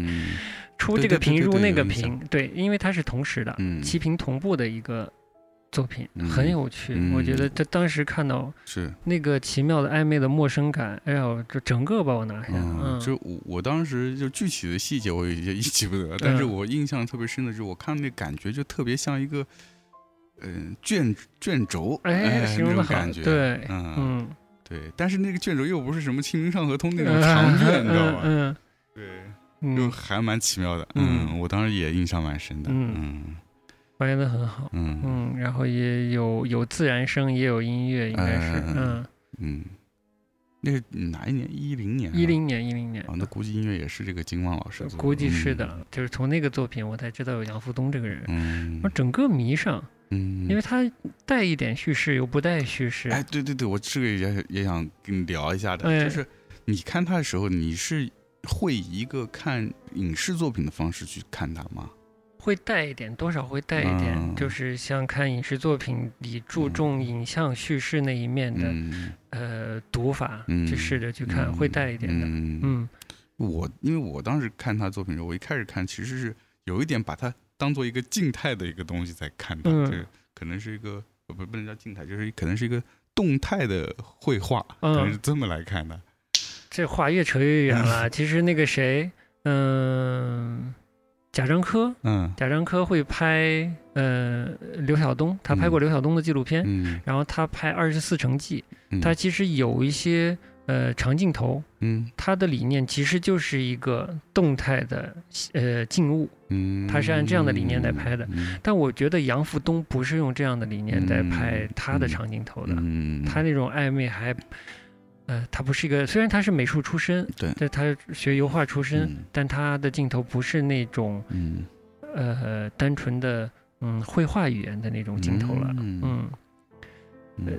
出这个屏入那个屏，对，因为它是同时的，嗯。齐屏同步的一个作品，嗯很有趣。我觉嗯得这当时看到是，那个奇妙的暧昧的陌生感，哎呦，这整个把我拿下。嗯，嗯，就我我当时就具体的细节我有些一记不得，但是嗯我印象特别深的就是我看那感觉就特别像一个，嗯、卷卷轴，哎，形容的感，觉，对，嗯。嗯，对，但是那个卷轴又不是什么《清明上河图》那种嗯长卷，你知道吗？嗯对，就还蛮奇妙的，嗯嗯，我当时也印象蛮深的，嗯。嗯还原的很好。嗯嗯，然后也有有自然声，也有音乐，应该是，嗯嗯，嗯，那是哪一年？一零年啊，一零年，一零年啊，，那估计音乐也是这个金旺老师估计是的，就是从那个作品我才知道有杨富东这个人。嗯，我整个迷上，嗯，因为他带一点叙事，又不带叙事。哎，对对对，我这个也也想跟你聊一下的，哎就是你看他的时候，你是会以一个看影视作品的方式去看他吗？会带一点，多少会带一点，嗯就是像看影视作品里注重影像叙事那一面的、嗯，呃读法，嗯去试着去看，嗯会带一点的。嗯，嗯我因为我当时看他作品的时候，我一开始看其实是有一点把它当做一个静态的一个东西在看的，嗯就是可能是一个呃不不能叫静态，就是可能是一个动态的绘画，嗯可能是这么来看的。这话越扯越远了。其实那个谁，嗯、贾樟柯，嗯。贾樟柯会拍呃刘晓东，他拍过刘晓东的纪录片，嗯。然后他拍《二十四城记》，嗯，他其实有一些呃长镜头，嗯。他的理念其实就是一个动态的呃静物，嗯，他是按这样的理念来拍的。嗯。但我觉得杨福东不是用这样的理念在拍嗯。他的嗯长镜头的，嗯，他那种暧昧还。呃，他不是一个，虽然他是美术出身，对但他学油画出身，嗯但他的镜头不是那种嗯呃单纯的嗯绘画语言的那种镜头了。嗯嗯，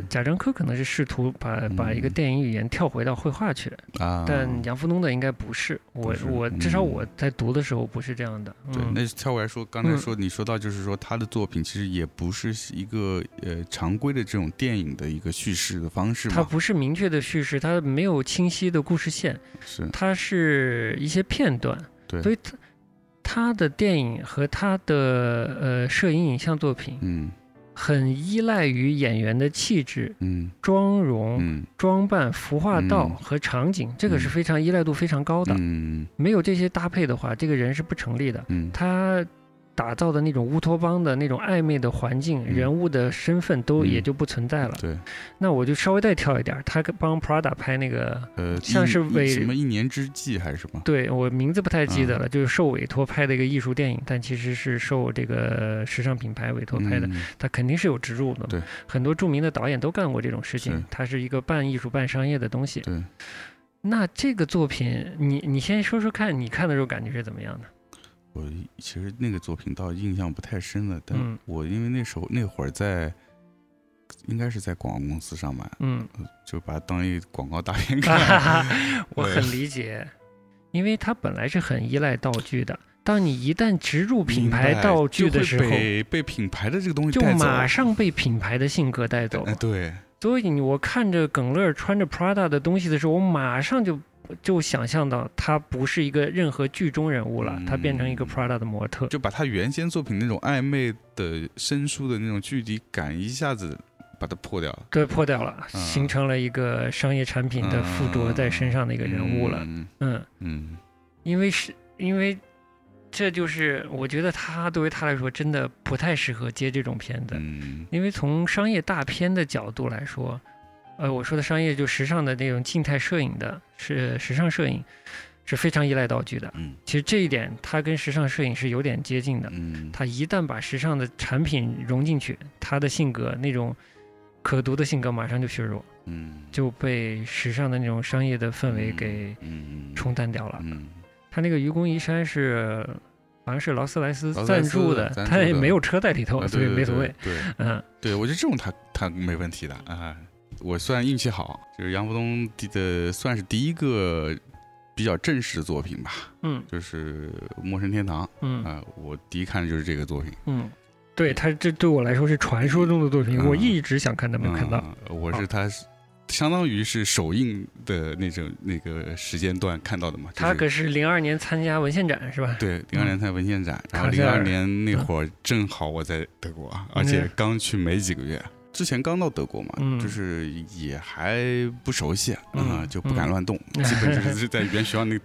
贾樟柯可能是试图把把一个嗯电影语言跳回到绘画去，啊，但杨福东的应该不是。我我至少嗯我在读的时候不是这样的。对，嗯那跳过来说，刚才嗯说你说到就是说他的作品其实也不是一个呃常规的这种电影的一个叙事的方式它，不是明确的叙事，它没有清晰的故事线，是它是一些片段。对所以他他的电影和他的呃摄影影像作品嗯很依赖于演员的气质、嗯。妆容、嗯。装扮、服化道嗯。和场景，这个是嗯。非常依赖度非常高的。嗯。没有这些搭配的话，这个人是不成立的。嗯。他打造的那种乌托邦的那种暧昧的环境、嗯人物的身份都嗯也就不存在了。对，那我就稍微再跳一点儿，他帮 Prada 拍那个，呃，像是委什么一年之计还是什么？对我名字不太记得嗯了，就是受委托拍的一个艺术电影，但其实是受这个时尚品牌委托拍的，嗯他肯定是有植入的。对，很多著名的导演都干过这种事情是，它是一个半艺术半商业的东西。对，那这个作品，你你先说说看，你看的时候感觉是怎么样的？我其实那个作品倒印象不太深了，但嗯我因为那时候那会儿在，应该是在广告公司上班，嗯，就把它当一广告大片 看。哈，我很理解，因为它本来是很依赖道具的。当你一旦植入品牌道具的时候，被被品牌的这个东西就。马上被品牌的性格带走哎，。对，所以你我看着耿乐穿着 Prada 的东西的时候，我马上就就想象到他不是一个任何剧中人物了，他变成一个嗯 Prada 的模特。就把他原先作品那种暧昧的、生疏的那种距离感一下子把它破掉了。对，破掉了，嗯形成了一个商业产品的附着在身上的一个人物了。嗯嗯，嗯因为是因为这就是我觉得他对于他来说真的不太适合接这种片子，嗯因为从商业大片的角度来说，呃，我说的商业就时尚的那种静态摄影的，是时尚摄影是非常依赖道具的。嗯其实这一点它跟时尚摄影是有点接近的。嗯，他一旦把时尚的产品融进去，他的性格那种可读的性格马上就削弱，嗯就被时尚的那种商业的氛围给嗯冲淡掉了。嗯他那个愚公移山是好像是劳斯莱斯赞助的，他也没有车在里头，啊所以没所谓。对对嗯对，我觉得这种他他没问题的啊。我算运气好，就是杨福东第的算是第一个比较正式的作品吧，嗯就是《陌生天堂》嗯啊、我第一看的就是这个作品。嗯，对他这对我来说是传说中的作品，嗯我一直想看，但没有看到。嗯我是他相当于是首映的那种那个时间段看到的嘛。就是他可是零二年参加文献展是吧？对，零二年参加文献展，然后零二年那会儿正好我在德国，而且刚去没几个月。之前刚到德国嘛，嗯就是也还不熟悉啊、嗯就不敢乱动，基本就是在语言学校那个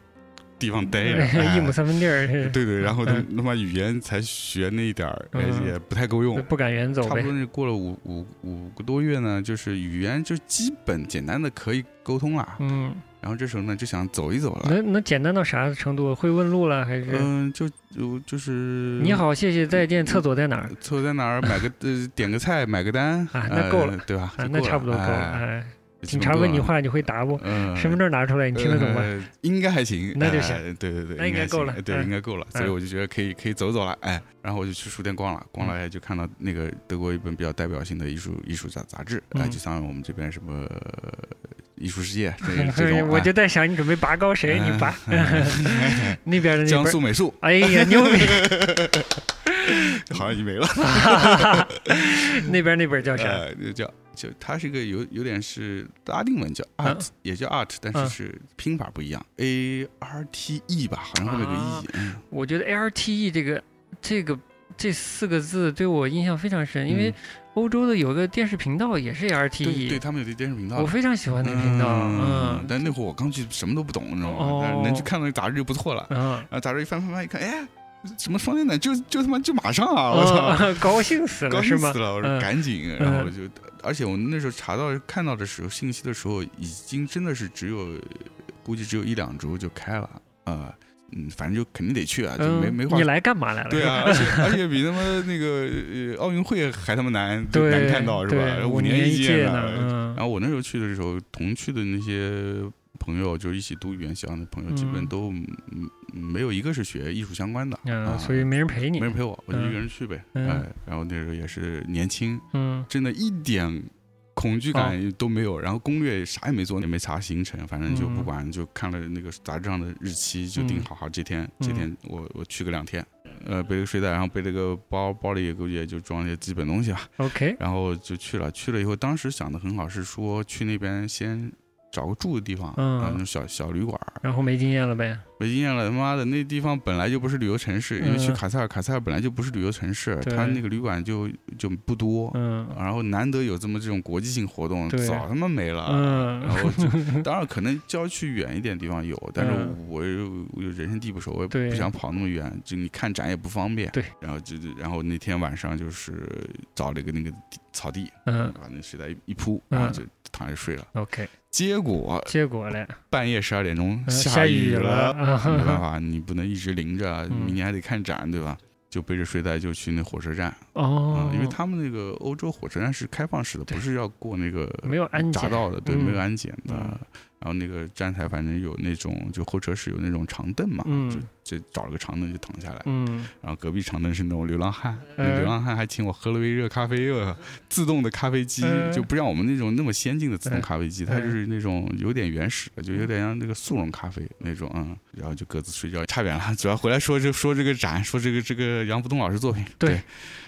地方待着。哎一亩三分地儿，对对，然后他嗯他妈语言才学那一点儿，也不太够用。不敢远走差不多。是过了五五五个多月呢，就是语言就基本简单的可以沟通了。嗯，然后这时候呢就想走一走了，能能简单到啥程度？会问路了还是？嗯，就就就是你好，谢谢，再见，厕所在哪儿？厕所在哪儿买个 呃点个菜买个单啊那够了呃对吧？那差不多够了。警察问你，话，你会答不？嗯，身份证拿出来，你听得懂吗？呃应该还行，那就行哎对对对，那应该够了对，嗯应该够了。所以我就觉得可以可以走走了，哎，然后我就去书店逛了，逛了哎就看到那个德国一本比较代表性的艺术艺术杂杂志，哎，嗯就像我们这边什么呃艺术世界 这这种，我哎。就在想，你准备拔高谁？你拔 那边的那江苏美术。哎呀，牛逼！好像已经没了，那边那本叫啥？叫就它是一个有有点是拉丁文叫嗯。art，也叫 art，但嗯是是拼法不一样，A R T E 吧，好像后面有个啊。E，嗯。我觉得 A R T E 这个这个这四个字对我印象非常深，因为嗯欧洲的有个电视频道也是 R T 对 E，对，他们有个电视频道，我非常喜欢那个频道，嗯但那会儿我刚去，什么都不懂，你知道吗？哦但是能去看到那杂志就不错了。嗯。然后杂志一翻翻翻一看，哎，什么双年展就就他妈就马上啊！我操，哦，高兴死了是吗？兴死了！我说嗯赶紧，然后我就，而且我那时候查到看到的时候信息的时候，已经真的是只有估计只有一两周就开了啊。嗯，反正就肯定得去啊，就没嗯，没话你来干嘛来了？对啊，而且而且比他妈那个呃奥运会还他妈难对，难看到是吧？五年一届呢。嗯然后我那时候去的时候，同去的那些朋友，就是一起读语言学校的朋友，基本嗯都嗯没有一个是学艺术相关的嗯，啊，所以没人陪你没。人陪我，我就嗯一个人去呗。嗯哎，然后那时候也是年轻，嗯真的一点恐惧感都没有，然后攻略啥也没做，也没查行程，反正就不嗯管，就看了那个杂志上的日期，就定嗯。好好这天这嗯。天我我去个两天。呃，背个睡袋，然后背了个包，包里也估计也就装一些基本东西吧。，OK，然后就去了，去了以后，当时想的很好，是说去那边先找个住的地方，嗯。啊，那种小小旅馆。然后没经验了呗。没经验了，他妈的那地方本来就不是旅游城市，因为去嗯。卡塞尔，卡塞尔本来就不是旅游城市，他那个旅馆就就不多，嗯。然后难得有这么这种国际性活动，对。早他妈没了。嗯。然后就 当然可能郊区远一点地方有，但是嗯。我又我又人生地不熟，我也不想跑那么远，就你看展也不方便。对，然后就然后那天晚上就是找了一个那个草地，嗯。把那睡袋一一铺，嗯。然后就躺着睡了。，OK，结果结果嘞，半夜十二点钟嗯下雨雨了啊。没办法，你不能一直淋着，嗯。明天还得看展，对吧？就背着睡袋就去那火车站。啊、哦，因为他们那个欧洲火车站是开放式的，不是要过那个没有安检。道的，对，嗯。没有安检的。嗯然后那个站台反正有那种，就候车室有那种长凳嘛，嗯。就就找了个长凳就躺下来。嗯。然后隔壁长凳是那种流浪汉，流浪汉还请我喝了杯热咖啡，呃自动的咖啡机，嗯就不像我们那种那么先进的自动嗯咖啡机，它就是那种有点原始的，就有点像那个速溶咖啡那种，嗯，然后就各自睡觉，差远了，主要回来说这说这个展，说这个这个杨福东老师作品，对。对。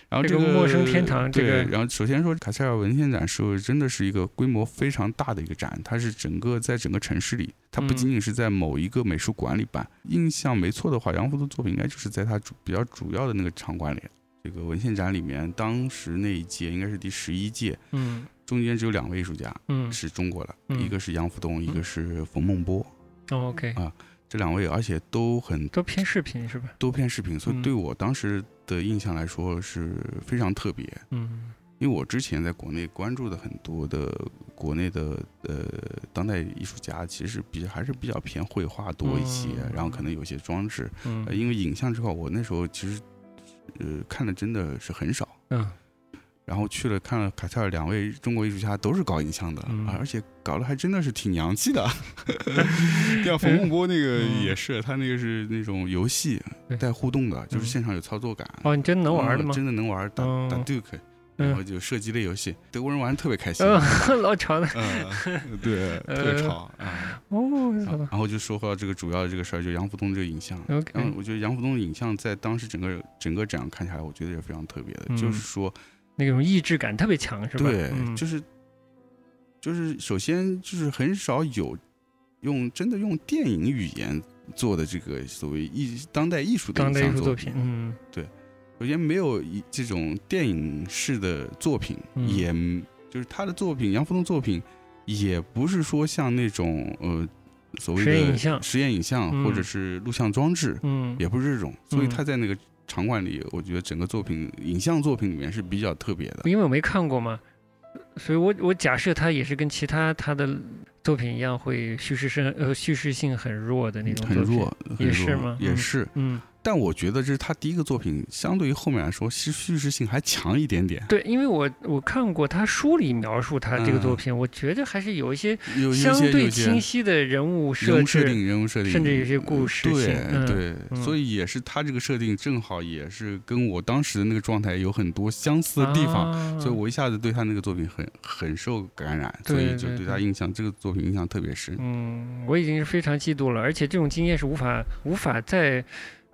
然后这个个陌生天堂这个，然后首先说卡塞尔文献展是真的是一个规模非常大的一个展，它是整个在整个城市里，它不嗯仅仅是在某一个美术馆里办。印象没错的话，杨福的作品应该就是在他主比较主要的那个场馆里。这个文献展里面，当时那一届应该是第十一届，嗯中间只有两位艺术家嗯是中国的，嗯一个是杨福东，一个是冯梦波。哦，OK，啊这两位而且都很都偏视频是吧？都偏视频，所以嗯对我当时的印象来说是非常特别。嗯因为我之前在国内关注的很多的国内的呃当代艺术家，其实比还是比较偏绘画多一些，嗯然后可能有些装置。呃，嗯因为影像这块，我那时候其实呃看的真的是很少。嗯然后去了看了卡塞尔两位中国艺术家都是搞影像的，嗯而且搞得还真的是挺洋气的。像冯梦波那个嗯也是，他那个是那种游戏带互动的，就是嗯现场有操作感。哦，你真能玩的吗？嗯真的能玩，打嗯打 Duke，嗯然后就射击类游戏，德国人玩的特别开心。嗯，老长的嗯，对，特别吵啊。哦然后就说回到这个主要的这个事儿，就杨福东这个影像。然后，OK，我觉得杨福东的影像在当时整个整个展看下来，我觉得也非常特别的，嗯就是说，那种意志感特别强是吧？对，嗯。就是就是首先就是很少有用真的用电影语言做的这个所谓艺当代艺术的当代艺术作品，嗯。对首先没有一这种电影式的作品，嗯。也就是他的作品，杨福东作品也不是说像那种呃所谓的实验影像。实验影像嗯。或者是录像装置，嗯，也不是这种，所以嗯。他在那个场馆里，我觉得整个作品影像作品里面是比较特别的。因为我没看过嘛，所以我我假设它也是跟其他他的作品一样，会叙事性呃叙事性很弱的那种作品。很弱，很也是吗嗯也是，嗯，但我觉得这是他第一个作品，相对于后面来说，叙叙事性还强一点点。对，因为我我看过他书里描述他这个作嗯品，我觉得还是有一些相对清晰的人物人设定，人物设定，甚至有些故事对性嗯对，嗯所以也是他这个设定正好也是跟我当时的那个状态有很多相似的地方，啊所以我一下子对他那个作品很很受感染，所以就对他印象这个作品印象特别深。嗯，我已经是非常嫉妒了，而且这种经验是无法无法再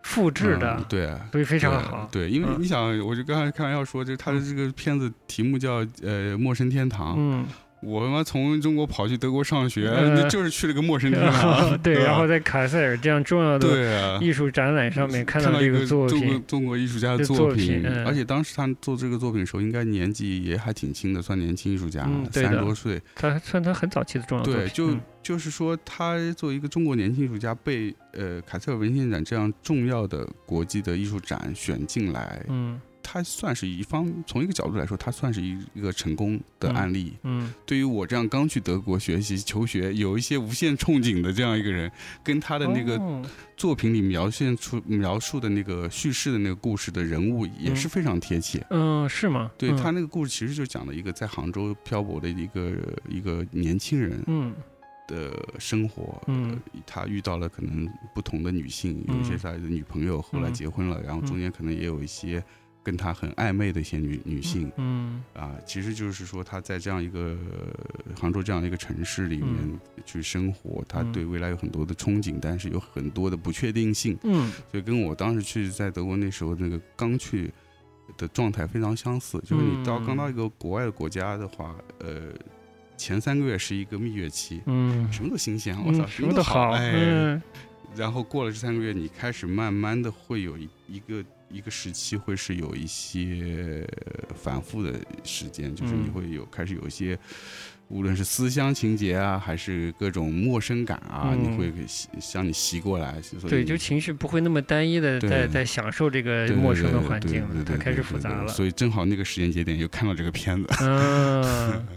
复制的，嗯对啊。所以非常好。对，因为嗯你想，我就刚才开玩笑说，就是他的这个片子题目叫呃《陌生天堂》，嗯，我他妈从中国跑去德国上学，就是去了个陌生地方。对，然后在卡塞尔这样重要的艺术展览上面看到一这个作中国品，中国艺术家的这作作品嗯。而且当时他做这个作品的时候，应该年纪也还挺轻的，算年轻艺术家嗯，三十多岁。他算他很早期的重要作对，就嗯。就是说，他作为一个中国年轻艺术家，被呃卡塞尔文献展这样重要的国际的艺术展选进来，嗯他算是一方从一个角度来说，他算是一一个成功的嗯案例。嗯。对于我这样刚去德国学习求学，有一些无限憧憬的这样一个人，跟他的那个哦。作品里描现出描述的那个叙事的那个故事的人物也是非常贴切。嗯是吗？嗯。对他那个故事其实就讲了一个在杭州漂泊的一个一个年轻人嗯。的生活，嗯。呃他遇到了可能不同的女性，有一些他的女朋友，后来嗯。结婚了，然后中间可能也有一些跟他很暧昧的一些女女性。嗯啊，其实就是说他在这样一个呃杭州这样一个城市里面嗯。去生活，他嗯对未来有很多的憧憬，但是有很多的不确定性，嗯。所以跟我当时去在德国那时候那个刚去的状态非常相似。就是你到嗯刚到一个国外的国家的话，呃，前三个月是一个蜜月期，嗯，什么都新鲜，我操，嗯什么都都好，哎，嗯。然后过了这三个月，你开始慢慢的会有一一个一个时期，会是有一些反复的时间，就是你嗯会有开始有一些，无论是思乡情节啊，还是各种陌生感啊，嗯。你会给向你袭过来，对，就情绪不会那么单一的在在享受这个陌生的环境了，对对它开始复杂了。所以正好那个时间节点又看到这个片子，嗯。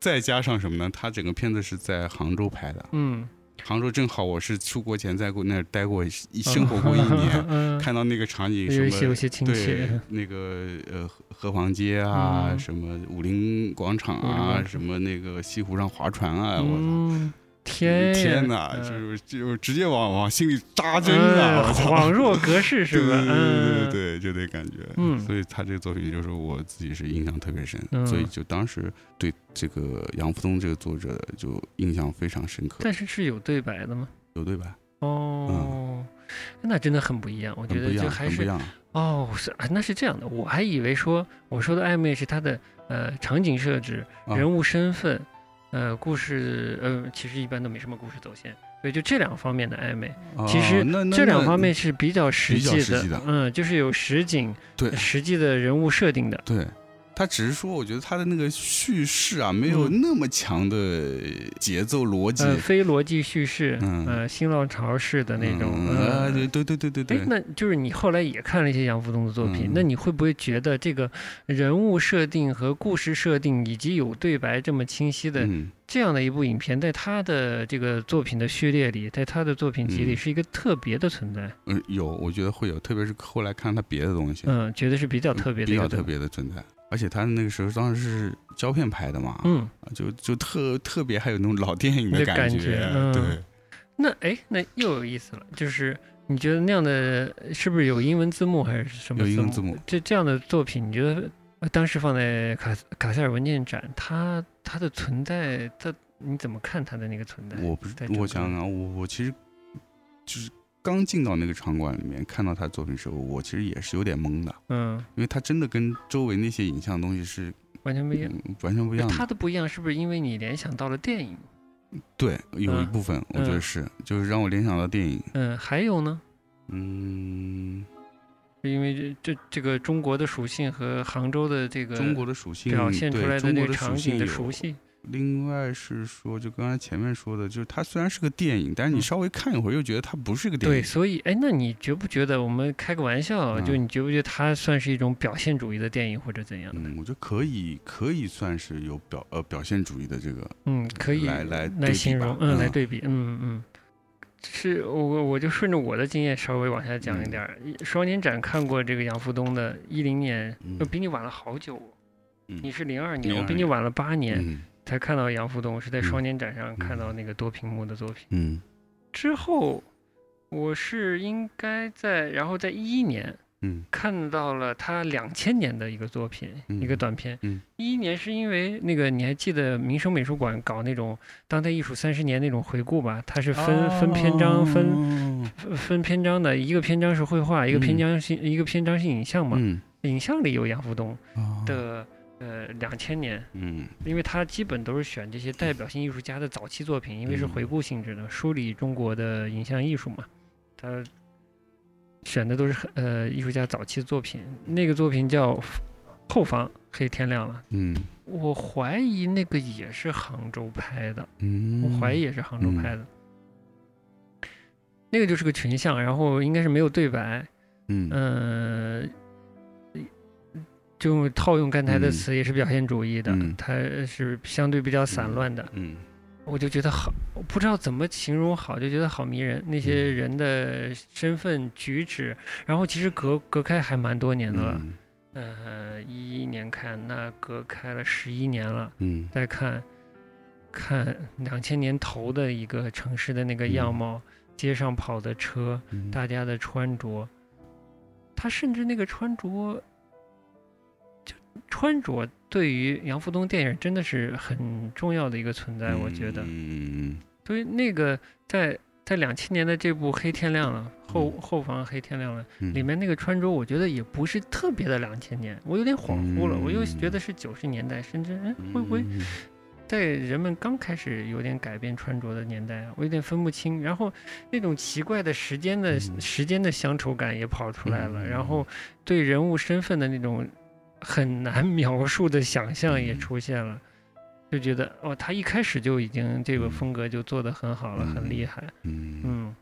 再加上什么呢？它整个片子是在杭州拍的，嗯，杭州正好我是出国前在过那儿待过一生活过一年，嗯，看到那个场景什有么一些有些亲对切。那个呃河河坊街啊，嗯什么武林广场啊，什么那个西湖上划船啊，我操！嗯，天天哪，哪，嗯就就直接往往心里扎针啊！恍若隔世是吧？对对对嗯，对对，就那感觉。嗯所以他这个作品就是我自己是印象特别深，嗯所以就当时对这个杨福东这个作者就印象非常深刻。但是是有对白的吗？有对白？哦，那真的很不一样。我觉得就还是不一样。哦，是啊，那是这样的，我还以为说我说的暧昧是他的呃场景设置、啊人物身份、呃故事，呃其实一般都没什么故事走线，所以就这两方面的暧昧，其实这两方面是比较实际的嗯，就是有实景、对实际的人物设定的，对，他只是说，我觉得他的那个叙事啊，没有嗯那么强的节奏逻辑。呃，非逻辑叙事，嗯呃，新浪潮式的那种，嗯呃啊，对对对对对对，，哎那就是你后来也看了一些杨福东的作品，嗯那你会不会觉得这个人物设定和故事设定以及有对白这么清晰的嗯，这样的一部影片，在他的这个作品的序列里，在他的作品集里嗯是一个特别的存在？嗯，有，我觉得会有，特别是后来看他别的东西，嗯，觉得是比较特别的，比较特。别的存在。而且他那个时候当时是胶片拍的嘛，嗯，啊就就特特别还有那种老电影的那感感觉嗯对，那哎，那又有意思了，就是你觉得那样的是不是有英文字幕还是什么？有英文字幕。这这样的作品，你觉得呃当时放在卡卡塞尔文件展，它它的存在，它你怎么看它的那个存在？我不是我想想，我我其实就是刚进到那个场馆里面看到他作品的时候，我其实也是有点懵的，嗯因为他真的跟周围那些影像东西是完全不一样。嗯完全不一样的。它的不一样是不是因为你联想到了电影？对，有一嗯部分我觉得嗯是，就是让我联想到电影。嗯，还有呢，嗯，是因为这这这个中国的属性和杭州的这个中国的属性表现出来的那个场景的属性有熟悉。另外是说，就刚才前面说的，就是它虽然是个电影，但是你嗯。稍微看一会儿又觉得它不是个电影。对，影。所以哎，那你觉不觉得我们开个玩笑，就嗯你觉不觉得它算是一种表现主义的电影或者怎样的？嗯，我觉得可以，可以算是有表呃表现主义的这个，嗯，可以来来来形容，嗯，来嗯对比，嗯嗯。是我我就顺着我的经验稍微往下讲一嗯点儿。双年展看过这个杨福东的，一零年，嗯。呃比你晚了好久。你是零二年，我比你晚了八年。嗯才看到杨福东，是在嗯双年展上看到那个多屏幕的作品。嗯之后，我是应该在，然后在一一年嗯看到了他两千年的一个作品，一个嗯短片。嗯一一年是因为那个你还记得民生美术馆搞那种当代艺术三十年那种回顾吧？它是分、分篇章分哦分分篇章的，一个篇章是绘画，一个篇嗯章是、一个篇章是影像嘛。嗯影像里有杨福东哦的呃两千年，嗯因为他基本都是选这些代表性艺术家的早期作品，因为是嗯回顾性质的，梳理中国的影像艺术嘛。他选的都是很呃艺术家早期的作品，那个作品叫《后方黑天亮了》，嗯我怀疑那个也是杭州拍的，嗯，我怀疑也是杭州拍的。那个就是个群像，然后应该是没有对白，嗯嗯、就套用刚才的嗯词，也是表现主义的，嗯它是相对比较散乱的。嗯我就觉得好，我不知道怎么形容好，就觉得好迷人。那些嗯人的身份举止，然后其实隔隔开还蛮多年的了。嗯呃，一一年看，那隔开了十一年了。嗯再看，看两千年头的一个城市的那个样嗯貌，街上跑的车，嗯大家的穿着，他甚至那个穿着，就穿着对于杨福东电影真的是很重要的一个存在，我觉得。嗯所以那个在在两千年的这部《黑天亮了》后嗯。后方《黑天亮了》嗯。里面那个穿着，我觉得也不是特别的两千年，我有点恍惚了，我又觉嗯得是九十年代，甚至哎会不会嗯在人们刚开始有点改变穿着的年代啊，我有点分不清。然后那种奇怪的时间的、嗯。时间的乡愁感也跑出来了，嗯。然后对人物身份的那种很难描述的想象也嗯出现了。就觉得哦，他一开始就已经这个嗯风格就做得很好了，很厉嗯害。嗯嗯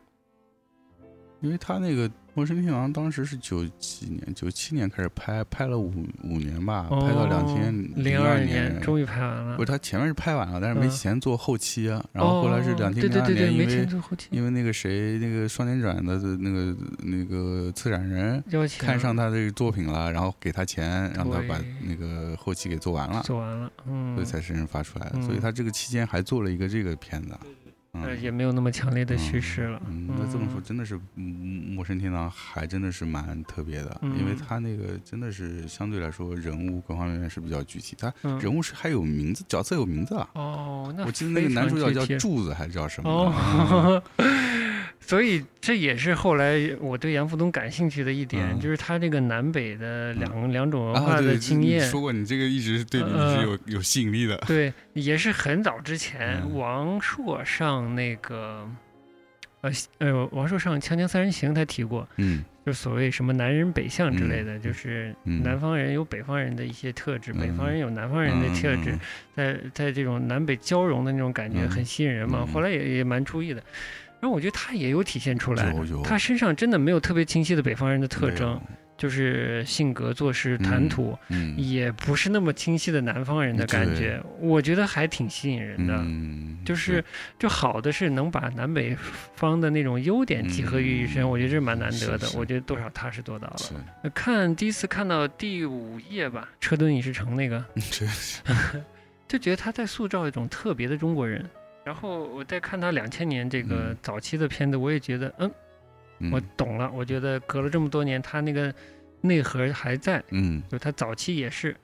因为他那个《陌生天狼》当时是九几年，九七年开始拍，拍了五五年吧，哦，拍到两千零二年终于拍完了。不是，。他前面是拍完了，但是没嗯。钱做后期啊。然后后来是哦两千对对对对，零二年，因没钱为做后期，因为那个谁，那个双年展的那个那个策展人看上他这个作品了，然后给他钱，让他把那个后期给做完了，做完了，嗯。所以，才真正发出来所以他这个期间还做了一个这个片子。呃，嗯也没有那么强烈的叙事了。嗯，那这么说真的是，嗯，陌生天堂还真的是蛮特别的，因为嗯他那个真的是相对来说人物各方面是比较具体，他嗯，人物是还有名字，角色有名字啊。哦，那我记得那个男主角叫柱子还是叫什么？所以这也是后来我对杨福东感兴趣的一点，嗯就是他这个南北的两、两种文啊，化的经验。说过你这个一直是对比呃是有有吸引力的。对，也是很早之前，嗯王朔上那个，呃呃，王朔上《锵锵三人行》他提过，嗯就所谓什么南人北向之类的，就是嗯南方人有北方人的一些特质，嗯北方人有南方人的特质，嗯在在这种南北交融的那种感觉嗯很吸引人嘛。嗯后来也也蛮注意的，然后我觉得他也有体现出来他身上真的没有特别清晰的北方人的特征，就是性格、做事、谈吐，嗯也不是那么清晰的南方人的感觉，我觉得还挺吸引人的。嗯，就是就好的是能把南北方的那种优点集合于一身，嗯我觉得这蛮难得的。是是我觉得多少他是做到了。看第一次看到第五页吧，车墩影视城那个，就觉得他在塑造一种特别的中国人。然后我再看他两千年这个嗯早期的片子，我也觉得，嗯，我懂了。我觉得隔了这么多年，他那个内核还在，嗯就他早期也是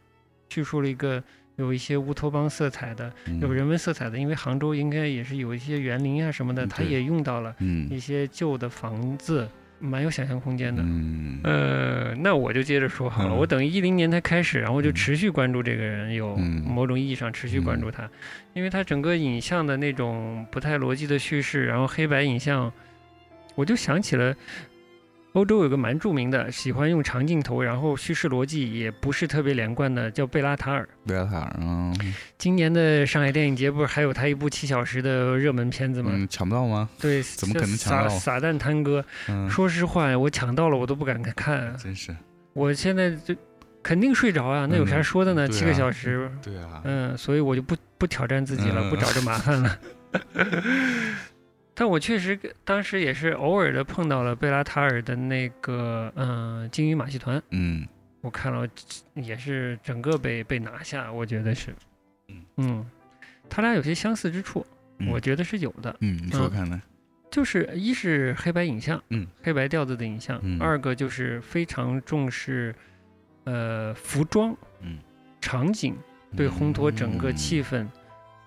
叙述了一个有一些乌托邦色彩的，嗯有人文色彩的，因为杭州应该也是有一些园林啊什么的，嗯他也用到了嗯一些旧的房子。蛮有想象空间的。嗯呃，那我就接着说好了。嗯我等一零年才开始，然后就嗯持续关注这个人，有嗯某种意义上持续关注他，因为他整个影像的那种不太逻辑的叙事，然后黑白影像，我就想起了。欧洲有个蛮著名的，喜欢用长镜头，然后叙事逻辑也不是特别连贯的，叫贝拉塔尔。贝拉塔尔，嗯今年的上海电影节不是还有他一部七小时的热门片子吗？嗯，抢不到吗？对，怎么可能抢到撒撒旦探戈？嗯，说实话，我抢到了，我都不敢看。真是，我现在就肯定睡着啊，那有啥嗯说的呢？对七个啊小时，对啊，嗯，所以我就不不挑战自己了，嗯不找这麻烦了。但我确实当时也是偶尔的碰到了贝拉塔尔的那个嗯《鲸鱼马戏团》，嗯我看了也是整个被被拿下，我觉得是，嗯嗯，他俩有些相似之处，嗯我觉得是有的。嗯，你说嗯看呢？就是一是黑白影像，嗯，黑白调子的影像；嗯二个就是非常重视，呃，服装，嗯，场景对烘托整个气氛，氛，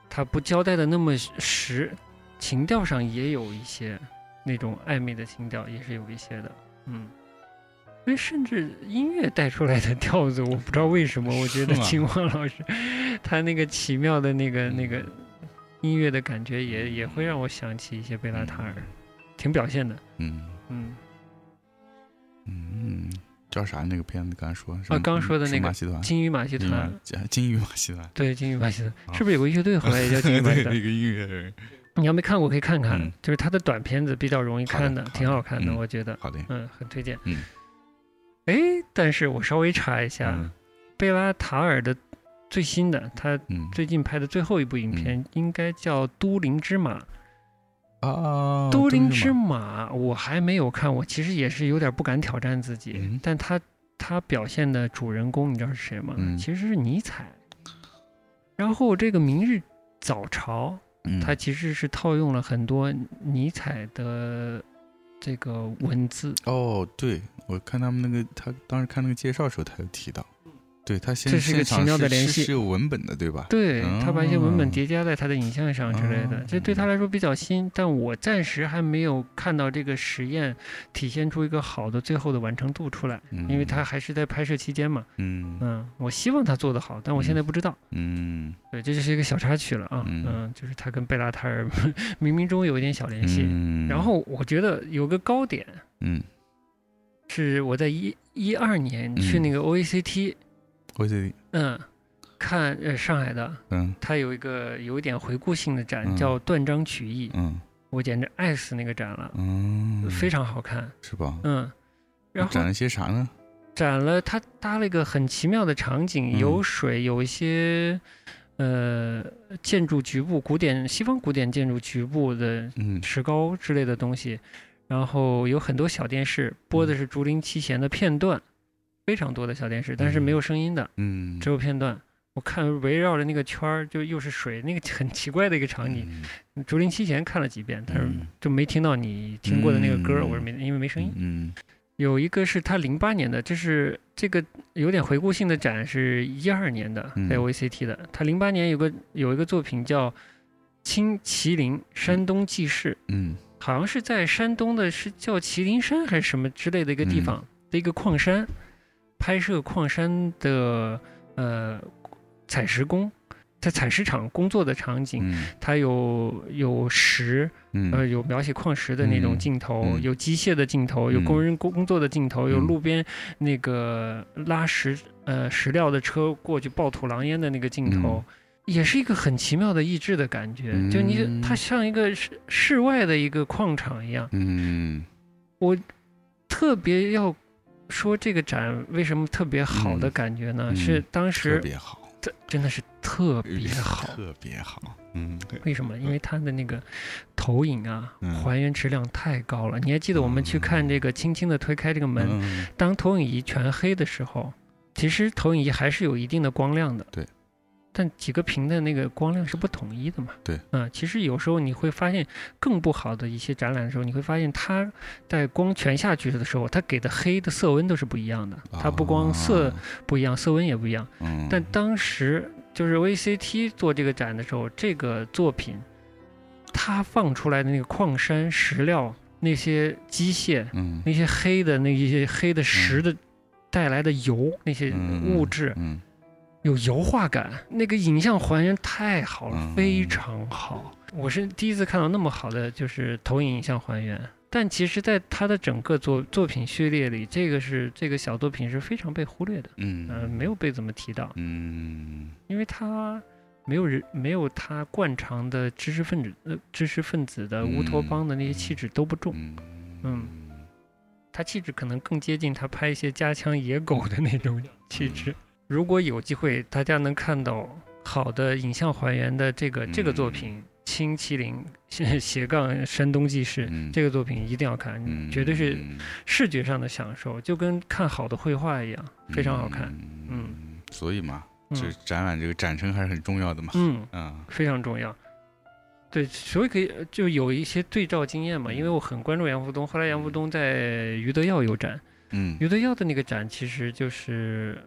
它不交代的那么实，情调上也有一些那种暧昧的情调，也是有一些的，嗯。所以甚至音乐带出来的调子，我不知道为什么，我觉得秦皇老师他那个奇妙的那个那个嗯音乐的感觉也也会让我想起一些贝拉塔尔，挺表现的。嗯。嗯，嗯，叫啥？那个片子？刚才说是啊刚说的那个金鱼马戏团，金鱼马戏团，对，金鱼马戏团。啊是不是有个乐队后来也叫金鱼马戏 对，团那？个音乐人，你要没看过可以看看，嗯。就是他的短片子比较容易看的，好的。挺好看的，嗯我觉得，好的，嗯，很推荐。嗯，哎，但是我稍微查一下，嗯。贝拉塔尔的最新的，他嗯。最近拍的最后一部影片应该叫《都灵之马》。啊，都灵之马。我还没有看，我其实也是有点不敢挑战自己，嗯。但他他表现的主人公你知道是谁吗？嗯。其实是尼采。然后这个《明日早朝》，嗯。它其实是套用了很多尼采的这个文字，哦，对，我看他们那个，他当时看那个介绍的时候，他有提到，对他先这是个奇妙的联系是是有文本的，对吧？对他把一些文本哦叠加在他的影像上之类的，哦这对他来说比较新，但我暂时还没有看到这个实验体现出一个好的最后的完成度出来，嗯，因为他还是在拍摄期间嘛。嗯嗯，我希望他做得好，但我现在不知道。嗯对，这就是一个小插曲了啊。嗯嗯，就是他跟贝拉塔尔 冥冥中有一点小联系。嗯，然后我觉得有个高点嗯，是我在一一二年去嗯那个 OACT，嗯，看呃上海的，嗯它有一个有一点回顾性的展，嗯叫断章取义，嗯我简直爱死那个展了，嗯，非常好看。是吧？嗯，然后展了些啥呢？展了，它搭了一个很奇妙的场景，嗯有水，有一些呃建筑局部，古典西方古典建筑局部的嗯石膏之类的东西，然后有很多小电视，播的是竹林七贤的片段，非常多的小电视，但是没有声音的，嗯，只有片段。我看围绕着那个圈儿，就又是水，那个 很奇怪的一个场景。嗯。竹林七贤看了几遍，但是嗯。就没听到你听过的那个歌我说没因为没声音。嗯。有一个是他零八年的，这是这个有点回顾性的展，是一二年的，嗯。在 OACT 的。他零八年有个有一个作品叫《青麒麟山东纪事》，嗯。好像是在山东的，是叫麒麟山还是什么之类的一个地嗯。方、的一个矿山，拍摄矿山的呃采石工在采石场工作的场景。嗯。它有有石，嗯。呃，有描写矿石的那种嗯镜头，嗯。有机械的镜头，有嗯工人工工作的镜头，有嗯路边那个拉石呃石料的车过去爆土狼烟的那个镜头，也是一个很奇妙的意志的感觉。就你嗯它像一个室室外的一个矿场一样，嗯。我特别要说这个展为什么特别好的嗯感觉呢？嗯是当特时别好，这真的是特别好。特别好，嗯为什么？因为它的那个投影啊，嗯还原质量太高了。你还记得我们去看这个，轻轻的推开这个门，嗯当投影仪全黑的时候，其实投影仪还是有一定的光亮的。对。但几个屏的那个光亮是不统一的嘛？对。嗯，其实有时候你会发现更不好的一些展览的时候，你会发现它在光全下去的时候，它给的黑的色温都是不一样的。它不光色啊不一样，色温也不一样。嗯但当时就是 VCT 做这个展的时候，这个作品它放出来的那个矿山石料那些机械、嗯那些黑的那一些黑的石的带来的油，那些嗯物质嗯有油画感，那个影像还原太好了，嗯非常好。我是第一次看到那么好的就是投影影像还原。但其实，在他的整个作作品序列里，这个是这个小作品是非常被忽略的，嗯嗯、没有被怎么提到，嗯因为他没有人没有他惯常的知识分子呃知识分子的乌托邦的那些气质都不重，嗯嗯他气质可能更接近他拍一些家枪野狗的那种气质。如果有机会，大家能看到好的影像还原的这个这个作品《青麒麟 斜斜杠山东纪事》嗯。这个作品一定要看，嗯。绝对是视觉上的享受，就跟看好的绘画一样，非常好看。嗯。嗯，所以嘛，这嗯展览这个展陈还是很重要的嘛。嗯，啊，非常重要。对，所以可以就有一些对照经验嘛，因为我很关注杨福东，后来杨福东在余德耀有展，嗯。余德耀的那个展其实就是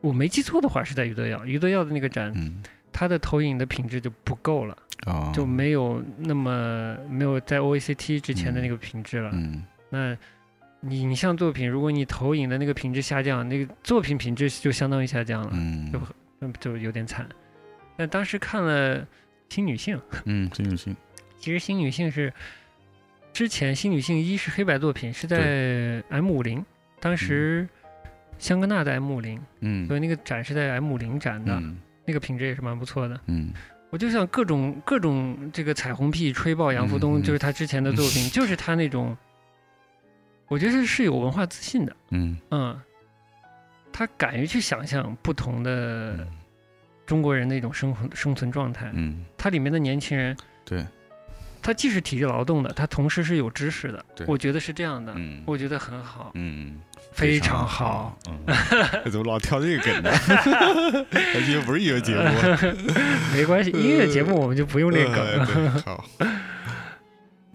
我没记错的话是在余德耀，余德耀的那个展，嗯它的投影的品质就不够了，哦，就没有那么没有在 OACT 之前的那个品质了。嗯那你影像作品，如果你投影的那个品质下降，那个作品品质就相当于下降了，嗯就嗯就有点惨。那当时看了《新女性》，嗯，新女性。其实《新女性》是之前《新女性一》是黑白作品，是在 M 五零，当时香格纳的 M 五零，嗯。所以那个展是在 M 五零展的，嗯。那个品质也是蛮不错的。嗯。我就想各种各种这个彩虹屁吹爆杨福东，就是他之前的作品，就是他那种，我觉得是是有文化自信的，嗯。嗯，他敢于去想象不同的嗯。中国人的一种生活生存状态。嗯，它里面的年轻人，对，他既是体力劳动的，他同时是有知识的，我觉得是这样的，嗯我觉得很好，嗯，非常好。。嗯，怎么老跳这个梗呢？而且又不是音乐节目。没关系，音乐节目我们就不用那个呃梗。对好，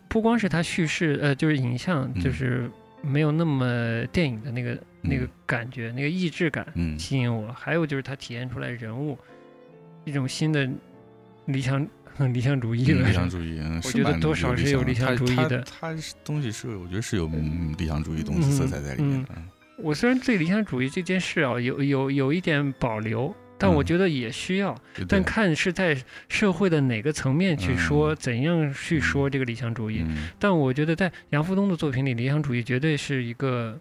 不光是它叙事，呃，就是影像，嗯就是没有那么电影的那个那个感觉，那个意志感嗯吸引我。还有就是它体现出来人物一种新的理想 理想主义了。理想主义，嗯，我觉得多少是有理想主义的它它它是东西是，我觉得是有嗯理想主义东西色彩在里面我虽然对理想主义这件事啊有有有一点保留，但我嗯。觉得也需要，对但看是在社会的哪个层面去说，嗯。怎样去说这个理想主义。嗯。但我觉得在杨福东的作品里，理想主义绝对是一个，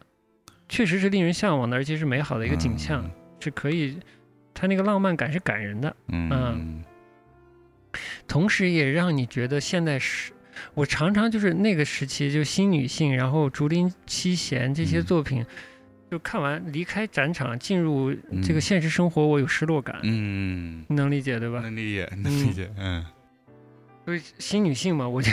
确实是令人向往的，而且是美好的一个景象，是可以，他那个浪漫感是感人的，嗯。嗯同时也让你觉得现在是。我常常就是那个时期，就新女性，然后竹林七贤这些嗯作品，就看完离开展场，进入这个嗯现实生活，我有失落感，嗯，你能理解对吧？能理解，能理解，嗯所以新女性嘛，我就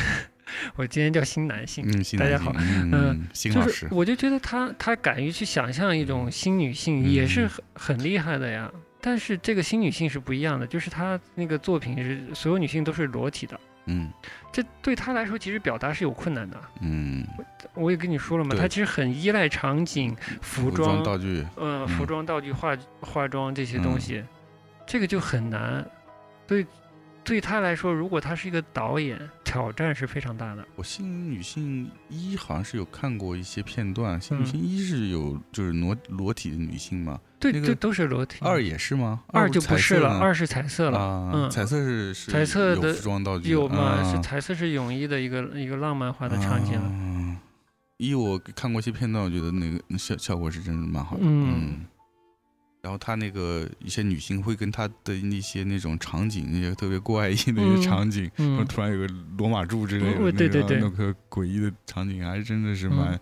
我今天叫新男性，大家好嗯，新就老师，是我就觉得他他敢于去想象一种新女性，嗯也是很很厉害的呀。但是这个新女性是不一样的，就是她那个作品是所有女性都是裸体的，嗯。这对她来说其实表达是有困难的。嗯，我也跟你说了嘛，她其实很依赖场景、服服装、道具，呃，嗯。服装、道具、化化妆这些东西，这个就很难。对，对她来说，如果她是一个导演，挑战是非常大的。我新女性一好像是有看过一些片段，新女嗯性一是有就是裸裸体的女性嘛，对，那个这都是裸体。二也是吗？二就不是了，二是彩色了。啊，嗯彩色是是彩色的有服装道具的有嘛？是啊彩色是泳衣的一个一个浪漫化的场景了。啊一我看过一些片段，我觉得那个效效果是真的蛮好的。嗯然后他那个一些女性会跟他的那些那种场景，那些特别怪异的一嗯些场景，然后嗯，突然有个罗马柱之类的，嗯对对对那个诡异的场景，还真的是蛮嗯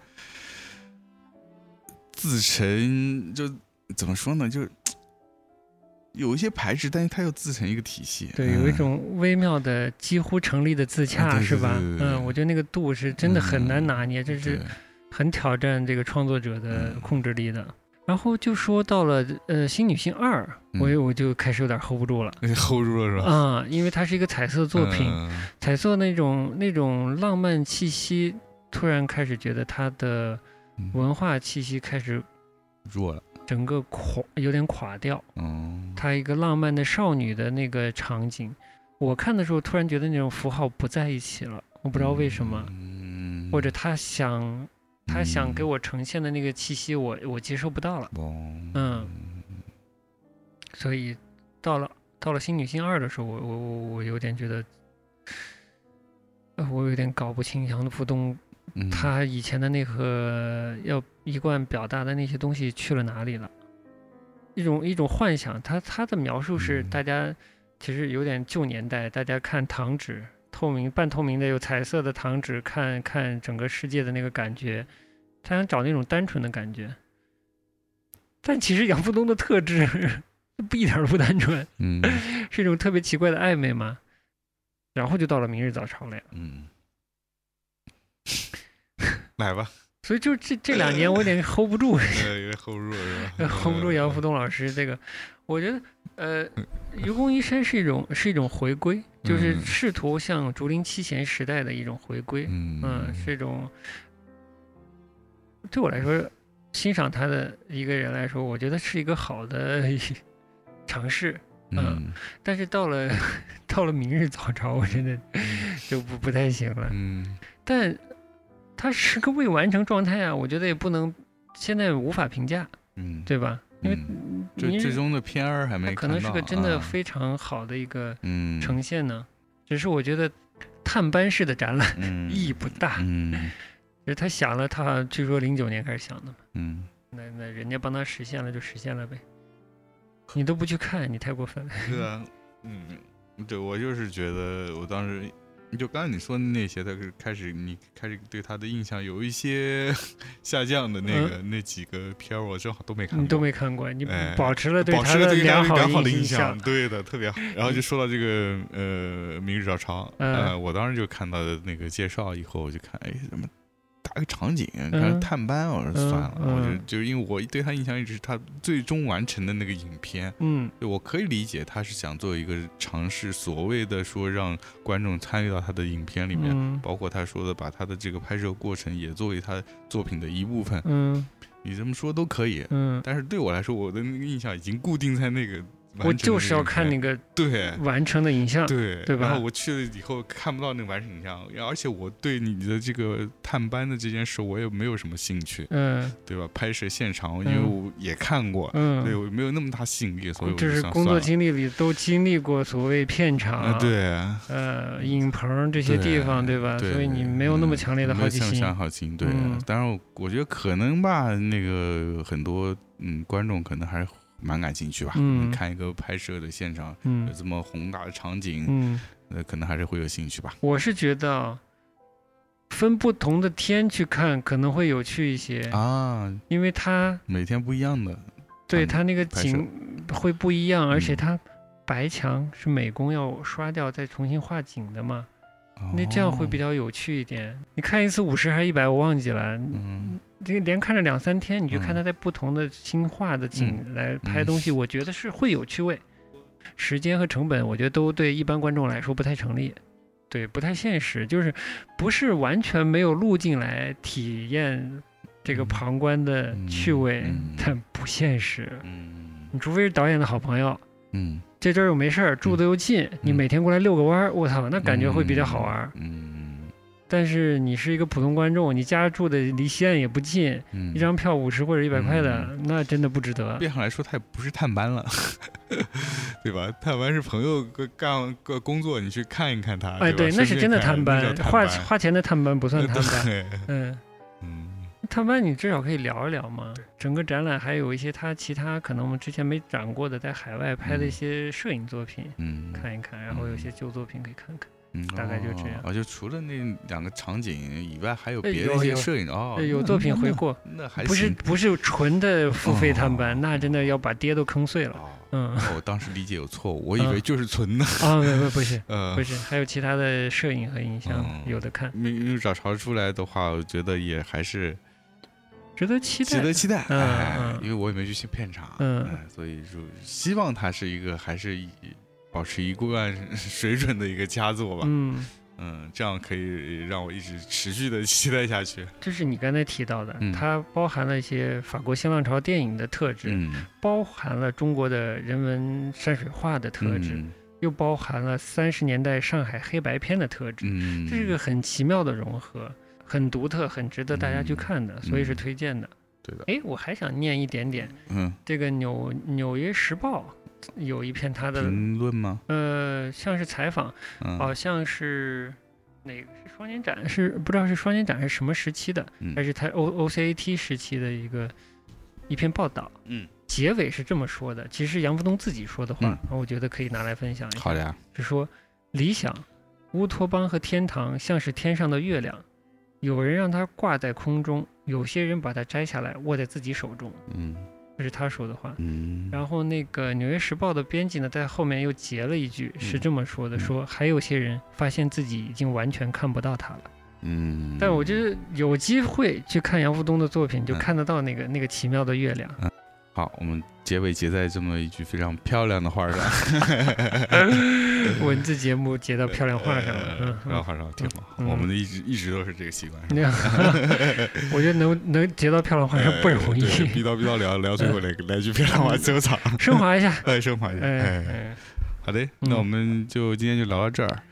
自成，就怎么说呢，就有一些排斥，但是他又自成一个体系。对，有一嗯种微妙的几乎成立的自洽，啊对对是吧？嗯，我觉得那个度是真的很难嗯拿捏，这是很挑战这个创作者的嗯控制力的。然后就说到了呃《新女性二》，我嗯我就开始有点 hold 不住了。hold 住了是吧？啊、因为它是一个彩色作品，嗯彩色那种那种浪漫气息，突然开始觉得它的嗯文化气息开始弱了。整个垮，有点垮掉。嗯，它一个浪漫的少女的那个场景，我看的时候突然觉得那种符号不在一起了，我不知道为什么。或者他想他想给嗯我呈现的那个气息我，我接受不到了。哦嗯所以到了到了新女性二的时候，我我我我有点觉得，呃，我有点搞不清杨浦东嗯他以前的那个要一贯表达的那些东西去了哪里了？一种一种幻想，他他的描述是嗯大家其实有点旧年代，大家看糖纸，透明半透明的有彩色的糖纸，看看整个世界的那个感觉，他想找那种单纯的感觉。但其实杨富东的特质不一点都不单纯，嗯 是一种特别奇怪的暧昧嘛。然后就到了明日早朝了呀。嗯，来吧，所以就这这两年我有点 hold 不住，呃，有点 hold 不住是吧？hold 不住杨福东老师这个，我觉得呃，愚公移山是一种是一种回归，就是嗯试图向竹林七贤时代的一种回归，嗯嗯，是一种对我来说欣赏他的一个人来说，我觉得是一个好的尝试。嗯但是到了 到了明日早朝，我真的 就不不太行了。嗯但他是个未完成状态啊，我觉得也不能现在无法评价，嗯，对吧？因为嗯明日最最终的片儿还没可能是个真的啊非常好的一个嗯呈现呢。只是我觉得探班式的展览嗯 意义不大。嗯 就是他想了，他据说零九年开始想的嘛，嗯那那人家帮他实现了就实现了呗。你都不去看，你太过分了。是啊，嗯，对我就是觉得我当时。就刚才你说的那些，他是开始你开始对他的印象有一些 下降的那个、那几个片儿，我正好都没看过，嗯你都没看过，你哎保持了对保他的持了对他良良好的印象，。对的，特别好。然后就说到这个呃《明日照常》，嗯呃，我当时就看到的那个介绍以后，我就看，哎，怎么打个场景，看嗯探班，我说算了，嗯我就嗯就是因为我对他印象一直是他最终完成的那个影片，嗯我可以理解他是想做一个尝试，所谓的说让观众参与到他的影片里面。嗯包括他说的，把他的这个拍摄过程也作为他作品的一部分，嗯你这么说都可以。嗯，但是对我来说，我的那个印象已经固定在那个完我就是要看那个个对完成的影像。对对吧然后我去了以后看不到那个完成影像，而且我对你的这个探班的这件事我也没有什么兴趣，嗯对吧？拍摄现场因为嗯我也看过，嗯对嗯，我没有那么大吸引力，所以我这就是工作经历里都经历过所谓片场，啊，对呃，影棚这些地方，对吧？对，所以你没有那么嗯强烈的好奇心。像好奇心，对。嗯当然，我觉得可能吧，那个很多嗯观众可能还是蛮感兴趣吧。嗯看一个拍摄的现场，有嗯这么宏大的场景，嗯，呃，可能还是会有兴趣吧。我是觉得啊分不同的天去看可能会有趣一些，啊，因为它每天不一样的，嗯对它那个景会不一样，而且嗯它白墙是美工要刷掉再重新画景的嘛，那这样会比较，较有趣一点。你看一次五十还是一百，我忘记了。嗯这个连看了两三天，你就看嗯。他在不同的新画的景来拍东西，我觉得是会有趣味。时间和成本，我觉得都对一般观众来说不太成立，对，不太现实，就是不是完全没有路径来体验这个嗯。旁观的趣味，嗯 但不现实。嗯。你除非是导演的好朋友，嗯，这阵儿又没事儿，住的又近，你每天过来遛个弯儿，我操，那感觉会比较好玩儿。嗯但是你是一个普通观众，你家住的离西安也不近，嗯，一张票五十或者一百块的，那真的不值得。变相来说，他也不是探班了，对吧？探班是朋友个干个工作，你去看一看他。哎，对对，那是真的探班，花花花钱的探班不算探班。对，嗯，嗯探班你至少可以聊一聊嘛。整个展览还有一些他其他可能我们之前没展过的，在海外拍的一些摄影作品，嗯，看一看，然后有些旧作品可以看看。嗯大概就这样。啊，就除了那两个场景以外，还有哎别的一些摄影哦呃，有作品回，顾，那 那还不是不是纯的付费探班，哦那真的要把爹都坑碎了。哦，嗯。我当时理解有错误，我以为嗯。就是纯的，啊，不不不是呃 不，是，还有其他的摄影和影像嗯。有的看，明日早朝出来的话，我觉得也还是值得期待。值得期待，嗯哎嗯，因为我也没去片场，嗯。哎，所以就希望它是一个还是以保持一贯 水准的一个佳作吧，嗯，嗯，这样可以让我一直持续的期待下去，这是你刚才提到的，嗯。它包含了一些法国新浪潮电影的特质，嗯，包含了中国的人文山水画的特质，嗯。又包含了三十年代上海黑白片的特质，嗯，这是个很奇妙的融合。很独特，很值得大家去看的，所以是嗯推荐的。对的，哎，我还想念一点点，嗯，这个纽纽约时报有一篇他的评论吗？呃，像是采访，嗯，好像是哪个是双年展，是不知道是双年展是什么时期的，嗯还是他 O O C A T 时期的一个一篇报道。嗯，结尾是这么说的，其实杨福东自己说的话，我觉得可以拿来分享一下。好的呀，是说理想、乌托邦和天堂像是天上的月亮，有人让它挂在空中，有些人把它摘下来握在自己手中。嗯这是他说的话。嗯，然后那个《纽约时报》的编辑呢，在后面又截了一句，是这么说的：嗯说还有些人发现自己已经完全看不到他了。嗯，但我觉得有机会去看杨福东的作品，就嗯看得到那个那个奇妙的月亮。好，我们结尾结在这么一句非常漂亮的话上，文字节目结到漂亮话上了，嗯，然后画上挺好，嗯。我们的一直一直都是这个习惯。我觉得能能结到漂亮话上不容易，对逼叨逼叨聊聊最后来来句漂亮话收场，升华一下。哎，升华一下，哎好的，嗯。那我们就今天就聊到这儿。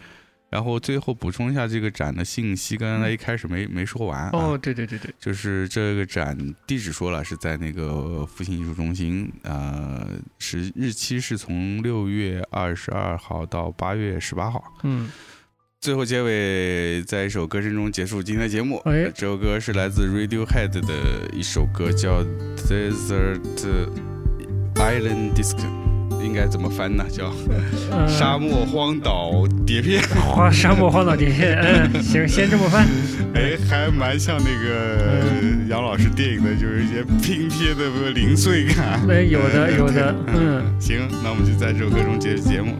然后最后补充一下这个展的信息，刚才一开始没没说完啊。哦，对对对对，就是这个展地址说了是在那个复兴艺术中心，呃，是日期是从六月二十二号到八月十八号。嗯，最后结尾在一首歌声中结束今天的节目。哎这首歌是来自 Radiohead 的一首歌，叫 Desert Island Disc，应该怎么翻呢？叫呃沙漠荒岛碟片。荒 沙漠荒岛碟片，嗯，行，先这么翻。哎，还蛮像那个杨老师电影的，就是一些拼贴的零碎感。哎，有的有的，嗯。行，那我们就在这首歌中结束节目。